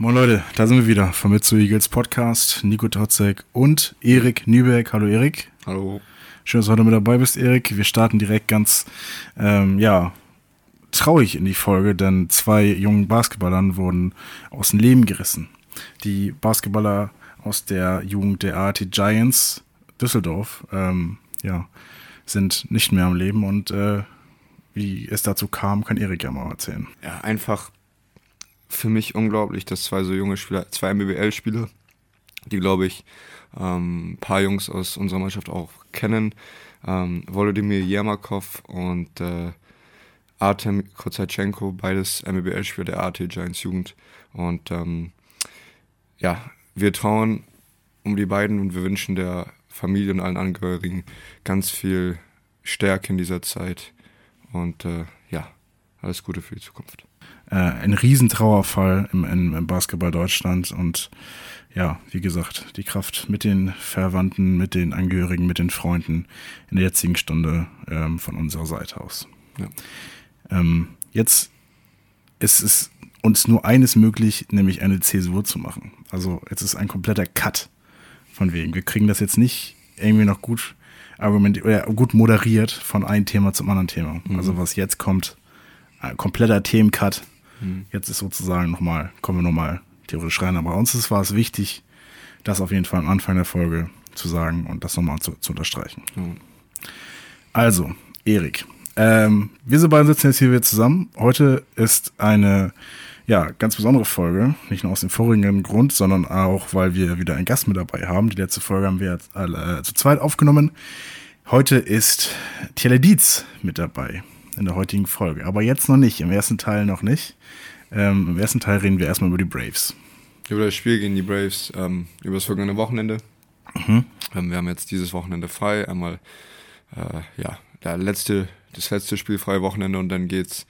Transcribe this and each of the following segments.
Moin Leute, da sind wir wieder vom Mit zu Eagles Podcast. Nico Totzek und Erik Nübeck. Hallo Erik. Hallo. Schön, dass du heute mit dabei bist, Erik. Wir starten direkt ganz, ähm, ja, traurig in die Folge, denn zwei jungen Basketballern wurden aus dem Leben gerissen. Die Basketballer aus der Jugend der ART Giants Düsseldorf, ähm, ja, sind nicht mehr am Leben und äh, wie es dazu kam, kann Erik ja mal erzählen. Ja, einfach für mich unglaublich, dass zwei so junge Spieler, zwei MBBL-Spieler, die glaube ich ähm, ein paar Jungs aus unserer Mannschaft auch kennen, ähm, Volodymyr Yermakov und äh, Artem Kozachenko, beides MBBL-Spieler der AT Giants Jugend. Und ähm, ja, wir trauen um die beiden und wir wünschen der Familie und allen Angehörigen ganz viel Stärke in dieser Zeit. Und äh, ja, alles Gute für die Zukunft. Äh, ein Riesentrauerfall im, im, im Basketball Deutschland und ja, wie gesagt, die Kraft mit den Verwandten, mit den Angehörigen, mit den Freunden in der jetzigen Stunde ähm, von unserer Seite aus. Ja. Ähm, jetzt ist es uns nur eines möglich, nämlich eine Zäsur zu machen. Also jetzt ist ein kompletter Cut von wegen. Wir kriegen das jetzt nicht irgendwie noch gut argumentiert oder gut moderiert von einem Thema zum anderen Thema. Mhm. Also was jetzt kommt, ein kompletter Themencut. Mhm. Jetzt ist sozusagen nochmal, kommen wir nochmal theoretisch rein. Aber uns ist, war es wichtig, das auf jeden Fall am Anfang der Folge zu sagen und das nochmal zu, zu unterstreichen. Mhm. Also, Erik, ähm, wir so beiden sitzen jetzt hier wieder zusammen. Heute ist eine ja, ganz besondere Folge. Nicht nur aus dem vorigen Grund, sondern auch, weil wir wieder einen Gast mit dabei haben. Die letzte Folge haben wir jetzt alle, äh, zu zweit aufgenommen. Heute ist Tiele Dietz mit dabei in der heutigen Folge. Aber jetzt noch nicht, im ersten Teil noch nicht. Ähm, Im ersten Teil reden wir erstmal über die Braves. Über das Spiel gegen die Braves, ähm, über das vergangene Wochenende. Mhm. Ähm, wir haben jetzt dieses Wochenende frei. Einmal, äh, ja, der letzte, das letzte spielfreie Wochenende und dann geht's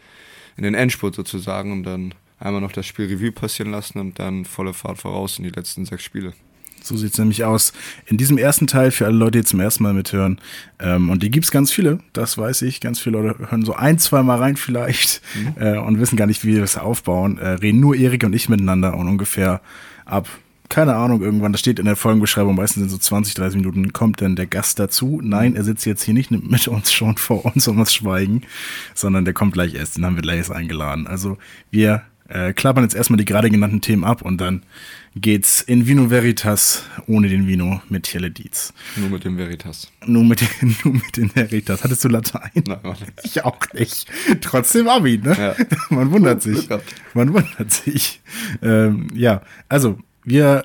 in den Endspurt sozusagen und dann einmal noch das Spiel Revue passieren lassen und dann volle Fahrt voraus in die letzten sechs Spiele. So sieht es nämlich aus. In diesem ersten Teil, für alle Leute, die zum ersten Mal mithören, ähm, und die gibt es ganz viele, das weiß ich, ganz viele Leute hören so ein, zwei Mal rein vielleicht mhm. äh, und wissen gar nicht, wie wir das aufbauen, äh, reden nur Erik und ich miteinander und ungefähr ab, keine Ahnung, irgendwann, das steht in der Folgenbeschreibung, meistens sind so 20, 30 Minuten, kommt denn der Gast dazu? Nein, er sitzt jetzt hier nicht mit uns schon vor uns und muss schweigen, sondern der kommt gleich erst, den haben wir gleich erst eingeladen. Also wir äh, klappern jetzt erstmal die gerade genannten Themen ab und dann geht's in Vino Veritas ohne den Vino mit Tiele Dietz. Nur mit dem Veritas. Nur mit, den, nur mit dem Veritas. Hattest du Latein? Nein, warte. Ich auch nicht. Trotzdem Abi, ne? Ja. Man wundert sich. Man wundert sich. Ähm, ja, also wir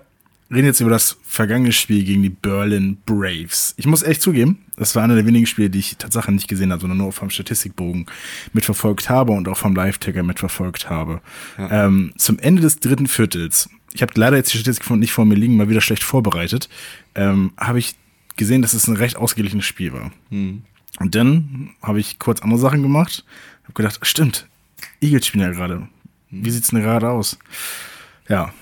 reden jetzt über das vergangene Spiel gegen die Berlin Braves. Ich muss echt zugeben, das war einer der wenigen Spiele, die ich tatsächlich nicht gesehen habe, sondern nur vom Statistikbogen mitverfolgt habe und auch vom Live-Tagger mitverfolgt habe. Ja. Ähm, zum Ende des dritten Viertels, ich habe leider jetzt die Statistik nicht vor mir liegen, mal wieder schlecht vorbereitet, ähm, habe ich gesehen, dass es ein recht ausgeglichenes Spiel war. Mhm. Und dann habe ich kurz andere Sachen gemacht, habe gedacht, stimmt, Eagles spielen ja gerade. Wie sieht's denn gerade aus? Ja,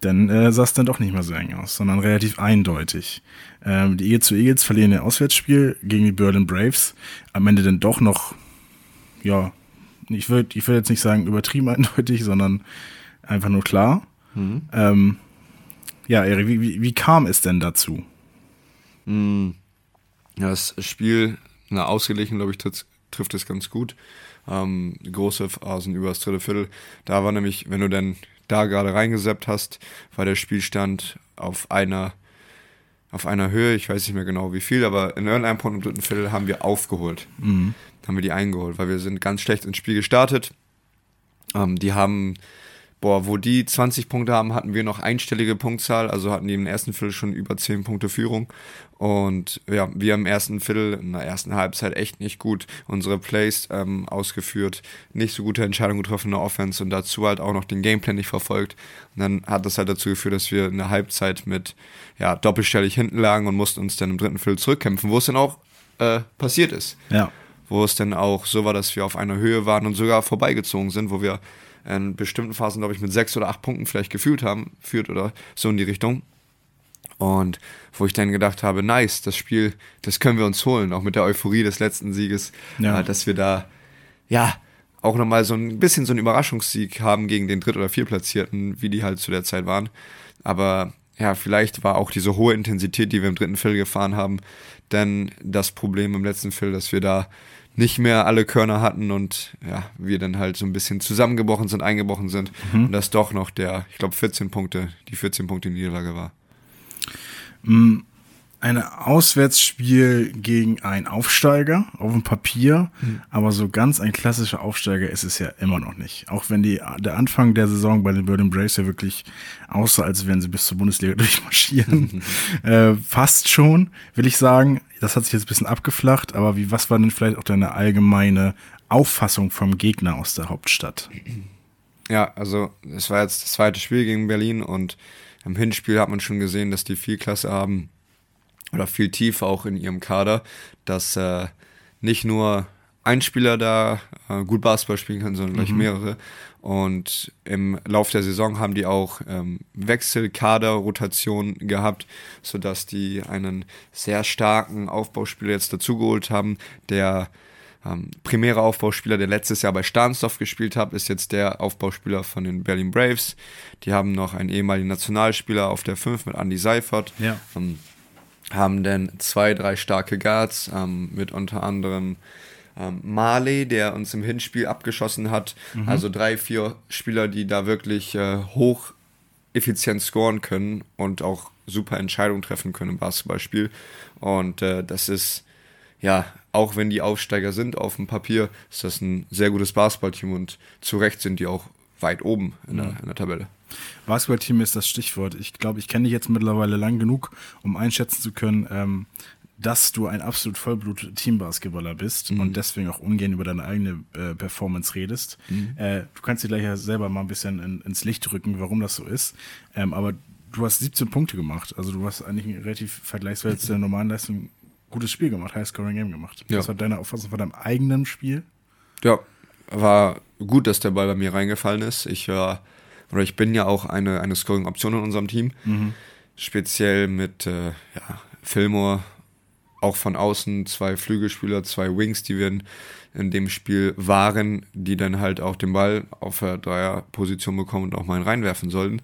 dann äh, sah es dann doch nicht mehr so eng aus, sondern relativ eindeutig. Ähm, die Eagles zu Eagles verlieren ihr Auswärtsspiel gegen die Berlin Braves. Am Ende dann doch noch, ja, ich würde ich würd jetzt nicht sagen übertrieben eindeutig, sondern einfach nur klar. Mhm. Ähm, ja, Erik, wie, wie, wie, kam es denn dazu? Mhm. Ja, das Spiel, na, ausgeglichen, glaube ich, trifft, trifft es ganz gut. Ähm, große Phasen über das dritte Viertel. Da war nämlich, wenn du dann da gerade reingeseppt hast, war der Spielstand auf einer auf einer Höhe, ich weiß nicht mehr genau wie viel, aber in irgendeinem Punkt im dritten Viertel haben wir aufgeholt. Mhm. Haben wir die eingeholt, weil wir sind ganz schlecht ins Spiel gestartet. Ähm, die haben boah, wo die 20 Punkte haben, hatten wir noch einstellige Punktzahl, also hatten die im ersten Viertel schon über 10 Punkte Führung. Und ja, wir im ersten Viertel, in der ersten Halbzeit echt nicht gut unsere Plays ähm, ausgeführt, nicht so gute Entscheidungen getroffen in der Offense und dazu halt auch noch den Gameplan nicht verfolgt. Und dann hat das halt dazu geführt, dass wir in der Halbzeit mit ja, doppelstellig hinten lagen und mussten uns dann im dritten Viertel zurückkämpfen, wo es dann auch äh, passiert ist. Ja. Wo es dann auch so war, dass wir auf einer Höhe waren und sogar vorbeigezogen sind, wo wir in bestimmten Phasen, glaube ich, mit sechs oder acht Punkten vielleicht gefühlt haben, führt oder so in die Richtung. Und wo ich dann gedacht habe, nice, das Spiel, das können wir uns holen, auch mit der Euphorie des letzten Sieges, ja. äh, dass wir da, ja, auch nochmal so ein bisschen so einen Überraschungssieg haben gegen den Dritt- oder Viertplatzierten, wie die halt zu der Zeit waren. Aber ja, vielleicht war auch diese hohe Intensität, die wir im dritten Viertel gefahren haben, dann das Problem im letzten Viertel, dass wir da nicht mehr alle Körner hatten und ja, wir dann halt so ein bisschen zusammengebrochen sind, eingebrochen sind mhm. und das doch noch der, ich glaube, 14 Punkte, die 14 Punkte Niederlage war. Mhm ein Auswärtsspiel gegen einen Aufsteiger auf dem Papier, mhm. aber so ganz ein klassischer Aufsteiger ist es ja immer noch nicht. Auch wenn die, der Anfang der Saison bei den Bird Braves ja wirklich aussah, als wären sie bis zur Bundesliga durchmarschieren. Mhm. Äh, fast schon, will ich sagen. Das hat sich jetzt ein bisschen abgeflacht, aber wie, was war denn vielleicht auch deine allgemeine Auffassung vom Gegner aus der Hauptstadt? Ja, also es war jetzt das zweite Spiel gegen Berlin und im Hinspiel hat man schon gesehen, dass die viel Klasse haben oder viel tiefer auch in ihrem Kader, dass äh, nicht nur ein Spieler da äh, gut Basketball spielen kann, sondern gleich mhm. mehrere. Und im Lauf der Saison haben die auch ähm, Wechselkader-Rotation gehabt, sodass die einen sehr starken Aufbauspieler jetzt dazugeholt haben. Der ähm, primäre Aufbauspieler, der letztes Jahr bei Starnsdorf gespielt hat, ist jetzt der Aufbauspieler von den Berlin Braves. Die haben noch einen ehemaligen Nationalspieler auf der 5 mit Andy Seifert. Ja. Ähm, haben dann zwei, drei starke Guards ähm, mit unter anderem ähm, Marley, der uns im Hinspiel abgeschossen hat. Mhm. Also drei, vier Spieler, die da wirklich äh, hoch effizient scoren können und auch super Entscheidungen treffen können im Basketballspiel. Und äh, das ist, ja, auch wenn die Aufsteiger sind auf dem Papier, ist das ein sehr gutes Basketballteam und zu Recht sind die auch weit oben in, mhm. der, in der Tabelle. Basketballteam ist das Stichwort. Ich glaube, ich kenne dich jetzt mittlerweile lang genug, um einschätzen zu können, ähm, dass du ein absolut Vollblut-Teambasketballer bist mhm. und deswegen auch ungern über deine eigene äh, Performance redest. Mhm. Äh, du kannst dir gleich ja selber mal ein bisschen in, ins Licht rücken, warum das so ist. Ähm, aber du hast 17 Punkte gemacht. Also du hast eigentlich ein relativ vergleichsweise der normalen Leistung gutes Spiel gemacht, High-Scoring-Game gemacht. Ja. Was war deine Auffassung von deinem eigenen Spiel? Ja, war gut, dass der Ball bei mir reingefallen ist. Ich war, oder ich bin ja auch eine, eine Scoring-Option in unserem Team. Mhm. Speziell mit äh, ja, Fillmore, auch von außen zwei Flügelspieler, zwei Wings, die wir in, in, dem Spiel waren, die dann halt auch den Ball auf der Dreierposition bekommen und auch mal reinwerfen sollten.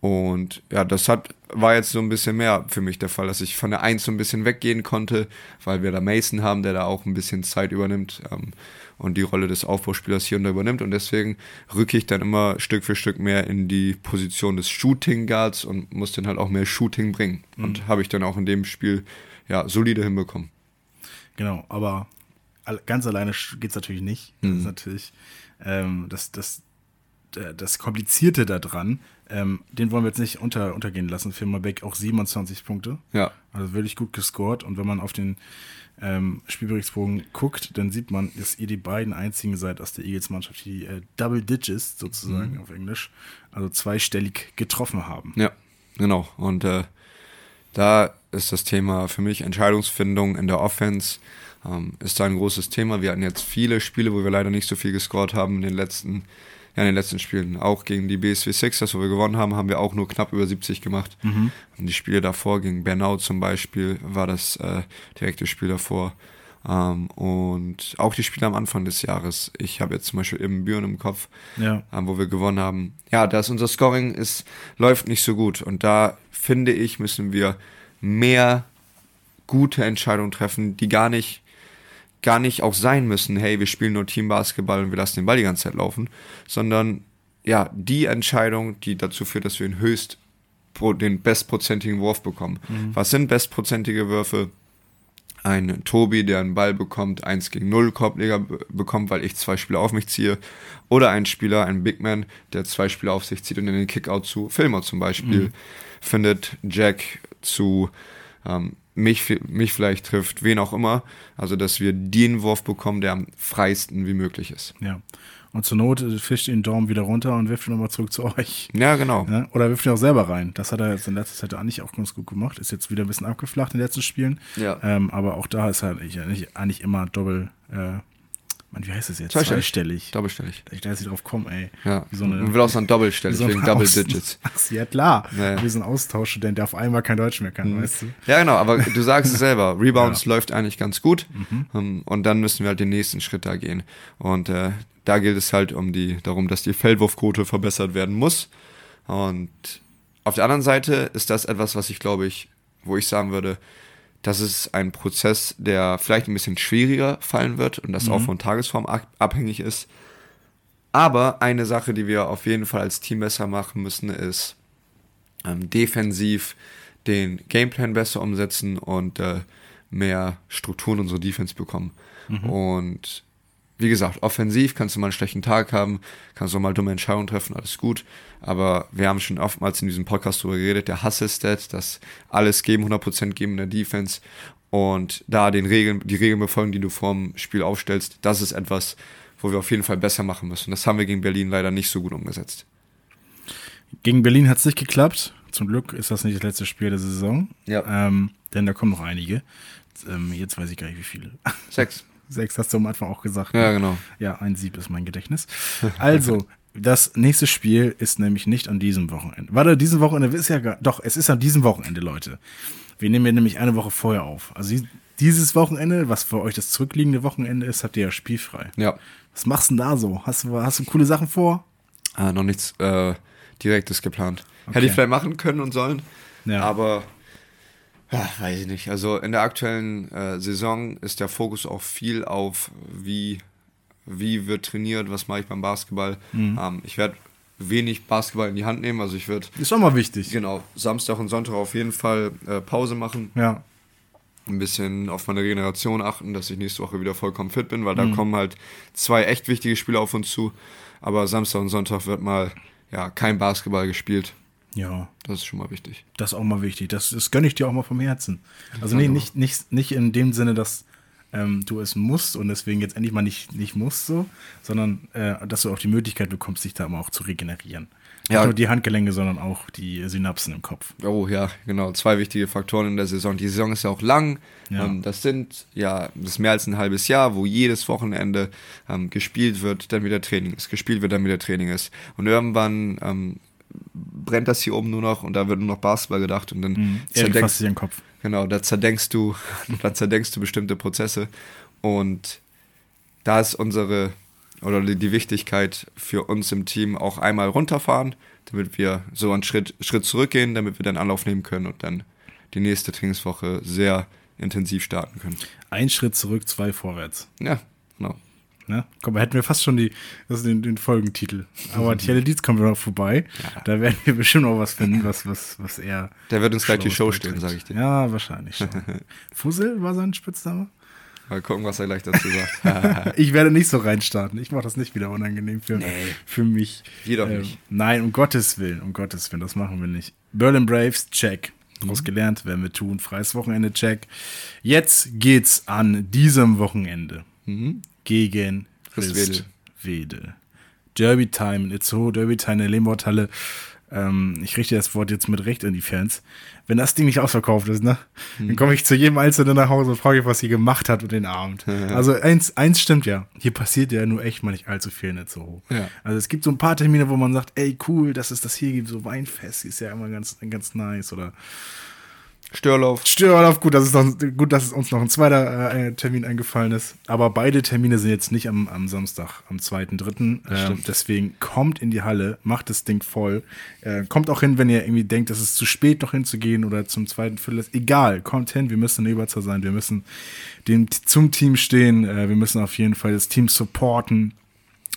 Und ja, das hat, war jetzt so ein bisschen mehr für mich der Fall, dass ich von der Eins so ein bisschen weggehen konnte, weil wir da Mason haben, der da auch ein bisschen Zeit übernimmt. Ähm, und die Rolle des Aufbauspielers hier und da übernimmt. Und deswegen rücke ich dann immer Stück für Stück mehr in die Position des Shooting Guards und muss dann halt auch mehr Shooting bringen. Mhm. Und habe ich dann auch in dem Spiel ja solide hinbekommen. Genau, aber ganz alleine geht es natürlich nicht. Das mhm. ist natürlich ähm, das, das, das Komplizierte daran, ähm, den wollen wir jetzt nicht unter, untergehen lassen. Firma Beck auch 27 Punkte. Ja. Also wirklich gut gescored. Und wenn man auf den ähm, Spielberichtsbogen guckt, dann sieht man, dass ihr die beiden einzigen seid aus der Eagles-Mannschaft, die äh, Double Digits sozusagen mhm. auf Englisch, also zweistellig getroffen haben. Ja, genau. Und äh, da ist das Thema für mich Entscheidungsfindung in der Offense. Ähm, ist da ein großes Thema. Wir hatten jetzt viele Spiele, wo wir leider nicht so viel gescored haben in den letzten ja, in den letzten Spielen. Auch gegen die BSW Sixers, wo wir gewonnen haben, haben wir auch nur knapp über 70 gemacht. Mhm. Und die Spiele davor, gegen Bernau zum Beispiel, war das äh, direkte Spiel davor. Ähm, und auch die Spiele am Anfang des Jahres. Ich habe jetzt zum Beispiel im Büren im Kopf, ja. ähm, wo wir gewonnen haben. Ja, da ist unser Scoring ist, läuft nicht so gut. Und da finde ich, müssen wir mehr gute Entscheidungen treffen, die gar nicht gar nicht auch sein müssen, hey, wir spielen nur Teambasketball und wir lassen den Ball die ganze Zeit laufen, sondern ja, die Entscheidung, die dazu führt, dass wir den höchst den bestprozentigen Wurf bekommen. Mhm. Was sind bestprozentige Würfe? Ein Tobi, der einen Ball bekommt, 1 gegen 0 Korbleger bekommt, weil ich zwei Spieler auf mich ziehe. Oder ein Spieler, ein Big Man, der zwei Spieler auf sich zieht und in den Kickout zu Filmer zum Beispiel mhm. findet. Jack zu ähm, mich, mich vielleicht trifft, wen auch immer. Also, dass wir den Wurf bekommen, der am freisten wie möglich ist. Ja. Und zur Not äh, fischt ihn Dorm wieder runter und wirft ihn nochmal zurück zu euch. Ja, genau. Ja? Oder wirft ihn auch selber rein. Das hat er jetzt in letzter Zeit eigentlich auch ganz gut gemacht. Ist jetzt wieder ein bisschen abgeflacht in den letzten Spielen. Ja. Ähm, aber auch da ist er eigentlich, eigentlich immer doppel, äh, Mann, wie heißt das jetzt? Zweistellig. Zweistellig. Doppelstellig. Ich da jetzt nicht drauf kommen, ey. Ja. Wie so eine, Man will auch so ein Doppelstellig, so wegen Double Digits. Ach, ja klar. Naja. Wie so ein Austauschstudent, der auf einmal kein Deutsch mehr kann, mhm. weißt du? Ja, genau, aber du sagst es selber. Rebounds ja. läuft eigentlich ganz gut. Mhm. Ähm, und dann müssen wir halt den nächsten Schritt da gehen. Und äh, da gilt es halt um die, darum, dass die Feldwurfquote verbessert werden muss. Und auf der anderen Seite ist das etwas, was ich glaube ich, wo ich sagen würde, das ist ein Prozess, der vielleicht ein bisschen schwieriger fallen wird und das mhm. auch von Tagesform abhängig ist. Aber eine Sache, die wir auf jeden Fall als Team besser machen müssen, ist ähm, defensiv den Gameplan besser umsetzen und äh, mehr Strukturen in unsere Defense bekommen. Mhm. Und wie gesagt, offensiv kannst du mal einen schlechten Tag haben, kannst du mal dumme Entscheidungen treffen, alles gut. Aber wir haben schon oftmals in diesem Podcast darüber geredet, der Hustle-Stat, dass alles geben, 100% geben in der Defense und da den Regeln, die Regeln befolgen, die du vorm Spiel aufstellst, das ist etwas, wo wir auf jeden Fall besser machen müssen. Das haben wir gegen Berlin leider nicht so gut umgesetzt. Gegen Berlin hat es nicht geklappt. Zum Glück ist das nicht das letzte Spiel der Saison. Ja. Ähm, denn da kommen noch einige. Ähm, jetzt weiß ich gar nicht, wie viele. Sechs. Sechs hast du am Anfang auch gesagt. Ja, ne? genau. Ja, ein Sieb ist mein Gedächtnis. Also, das nächste Spiel ist nämlich nicht an diesem Wochenende. Warte, diesem Wochenende ist ja gar, doch, es ist an diesem Wochenende, Leute. Wir nehmen ja nämlich eine Woche vorher auf. Also dieses Wochenende, was für euch das zurückliegende Wochenende ist, habt ihr ja spielfrei. Ja. Was machst du denn da so? Hast du, hast du coole Sachen vor? Ah, noch nichts äh, Direktes geplant. Okay. Hätte ich vielleicht machen können und sollen. Ja. Aber ja, weiß ich nicht. Also in der aktuellen äh, Saison ist der Fokus auch viel auf, wie, wie wird trainiert, was mache ich beim Basketball. Mhm. Ähm, ich werde wenig Basketball in die Hand nehmen. Also ich würde. Ist auch mal wichtig. Genau. Samstag und Sonntag auf jeden Fall äh, Pause machen. Ja. Ein bisschen auf meine Regeneration achten, dass ich nächste Woche wieder vollkommen fit bin, weil mhm. da kommen halt zwei echt wichtige Spiele auf uns zu. Aber Samstag und Sonntag wird mal ja kein Basketball gespielt. Ja. Das ist schon mal wichtig. Das ist auch mal wichtig. Das, das gönne ich dir auch mal vom Herzen. Also nee, nicht, nicht, nicht in dem Sinne, dass ähm, du es musst und deswegen jetzt endlich mal nicht, nicht musst so, sondern äh, dass du auch die Möglichkeit bekommst, dich da mal auch zu regenerieren. Ja. Nicht nur die Handgelenke, sondern auch die Synapsen im Kopf. Oh ja, genau. Zwei wichtige Faktoren in der Saison. Die Saison ist ja auch lang. Ja. Ähm, das sind ja das ist mehr als ein halbes Jahr, wo jedes Wochenende ähm, gespielt wird, dann wieder Training ist. Gespielt wird, dann wieder Training ist. Und irgendwann ähm, brennt das hier oben nur noch und da wird nur noch Basketball gedacht und dann mhm. zerdenkst du den Kopf. Genau, da zerdenkst du, da zerdenkst du bestimmte Prozesse und da ist unsere oder die Wichtigkeit für uns im Team auch einmal runterfahren, damit wir so einen Schritt, Schritt zurückgehen, damit wir dann Anlauf nehmen können und dann die nächste Trainingswoche sehr intensiv starten können. Ein Schritt zurück, zwei vorwärts. Ja, genau. Ne? Komm, hätten wir fast schon die, das den, den Folgentitel. Aber die Dietz kommen wir noch vorbei. Ja. Da werden wir bestimmt noch was finden, was, was, was er. Der wird uns gleich die Show stellen, sage ich dir. Ja, wahrscheinlich. Fussel war sein Spitzname? Mal gucken, was er gleich dazu sagt. ich werde nicht so reinstarten. Ich mache das nicht wieder unangenehm für, nee. für mich. Wir doch ähm, nicht. Nein, um Gottes Willen, um Gottes Willen, das machen wir nicht. Berlin Braves, check. Mhm. Ausgelernt, werden wir tun. Freies Wochenende, check. Jetzt geht's an diesem Wochenende. Mhm gegen Christwedel. Derby Time in Itzehoe, Derby Time in der Lehmworthalle. Ähm, ich richte das Wort jetzt mit Recht an die Fans. Wenn das Ding nicht ausverkauft ist, ne, hm. dann komme ich zu jedem Einzelnen nach Hause und frage, was sie gemacht hat mit den Abend. Ja. Also eins, eins stimmt ja. Hier passiert ja nur echt mal nicht allzu viel in Itzehoe. Ja. Also es gibt so ein paar Termine, wo man sagt, ey, cool, dass es das hier gibt, so Weinfest ist ja immer ganz, ganz nice oder Störlauf. Störlauf, gut, dass es, noch, gut, dass es uns noch ein zweiter äh, Termin eingefallen ist. Aber beide Termine sind jetzt nicht am, am Samstag, am 2.3. Ähm, deswegen kommt in die Halle, macht das Ding voll. Äh, kommt auch hin, wenn ihr irgendwie denkt, es ist zu spät, noch hinzugehen oder zum zweiten Viertel. Egal, kommt hin, wir müssen eine Überzahl sein, wir müssen dem, zum Team stehen, äh, wir müssen auf jeden Fall das Team supporten.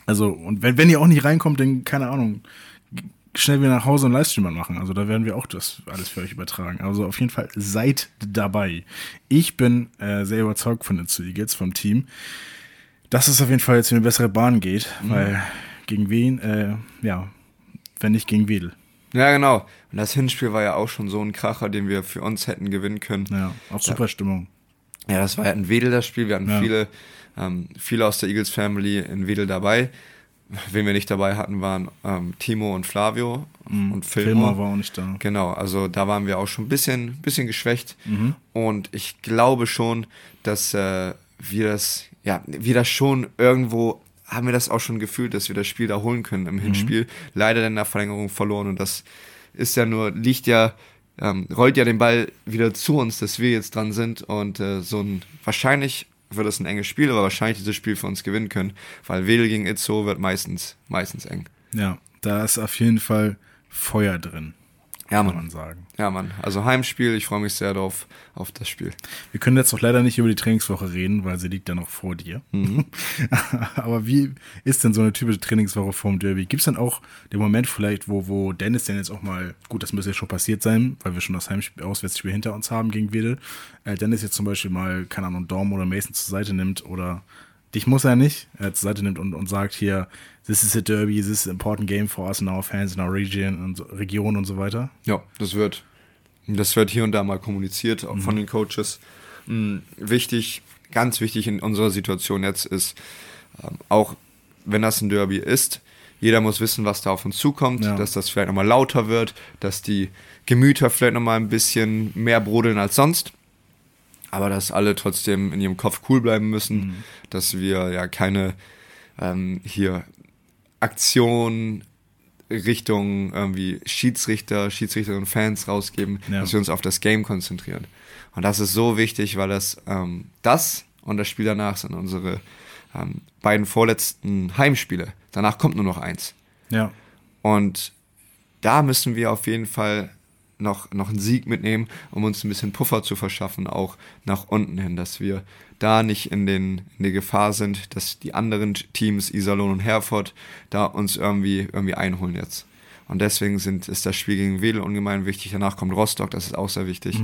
Also, und wenn, wenn ihr auch nicht reinkommt, dann, keine Ahnung, schnell wieder nach Hause und Livestream machen. Also da werden wir auch das alles für euch übertragen. Also auf jeden Fall seid dabei. Ich bin äh, sehr überzeugt von den Eagles, vom Team, dass es auf jeden Fall jetzt in eine bessere Bahn geht, mhm. weil gegen wen, äh, ja, wenn nicht gegen Wedel. Ja, genau. Und das Hinspiel war ja auch schon so ein Kracher, den wir für uns hätten gewinnen können. Ja, auch super Stimmung. Ja, das war ja ein Wedel, das Spiel. Wir hatten ja. viele, ähm, viele aus der Eagles Family in Wedel dabei. Wen wir nicht dabei hatten, waren ähm, Timo und Flavio mhm. und Filmo. Filmo war auch nicht da. Genau, also da waren wir auch schon ein bisschen, bisschen geschwächt. Mhm. Und ich glaube schon, dass äh, wir das, ja, wir das schon irgendwo haben wir das auch schon gefühlt, dass wir das Spiel da holen können im mhm. Hinspiel. Leider in der Verlängerung verloren und das ist ja nur, liegt ja, ähm, rollt ja den Ball wieder zu uns, dass wir jetzt dran sind und äh, so ein wahrscheinlich wird es ein enges Spiel, aber wahrscheinlich dieses Spiel für uns gewinnen können, weil Wedel gegen Itzo wird meistens, meistens eng. Ja, da ist auf jeden Fall Feuer drin. Ja, kann Mann. man sagen. Ja, Mann. Also Heimspiel, ich freue mich sehr drauf, auf das Spiel. Wir können jetzt noch leider nicht über die Trainingswoche reden, weil sie liegt ja noch vor dir. Mhm. Aber wie ist denn so eine typische Trainingswoche vorm Derby? Gibt es dann auch den Moment vielleicht, wo, wo Dennis denn jetzt auch mal, gut, das müsste ja schon passiert sein, weil wir schon das Heimspiel, Auswärtsspiel hinter uns haben gegen Wedel, äh, Dennis jetzt zum Beispiel mal, keine Ahnung, Dorm oder Mason zur Seite nimmt oder dich muss er nicht, er zur Seite nimmt und, und sagt hier, this is a Derby, this is an important game for us and our fans in our region und so, Region und so weiter. Ja, das wird, das wird hier und da mal kommuniziert, auch von den Coaches. Mhm. Wichtig, ganz wichtig in unserer Situation jetzt ist, ähm, auch wenn das ein Derby ist, jeder muss wissen, was da auf uns zukommt, Ja. dass das vielleicht nochmal lauter wird, dass die Gemüter vielleicht nochmal ein bisschen mehr brodeln als sonst. Aber dass alle trotzdem in ihrem Kopf cool bleiben müssen, dass wir ja keine ähm, hier Aktion Richtung irgendwie Schiedsrichter, Schiedsrichterinnen und Fans rausgeben, Ja. dass wir uns auf das Game konzentrieren. Und das ist so wichtig, weil das, ähm, das und das Spiel danach sind unsere ähm, beiden vorletzten Heimspiele. Danach kommt nur noch eins. Ja, Und da müssen wir auf jeden Fall noch, noch einen Sieg mitnehmen, um uns ein bisschen Puffer zu verschaffen, auch nach unten hin, dass wir da nicht in, den, in der Gefahr sind, dass die anderen Teams, Iserlohn und Herford, da uns irgendwie, irgendwie einholen jetzt. Und deswegen sind, ist das Spiel gegen Wedel ungemein wichtig. Danach kommt Rostock, das ist auch sehr wichtig.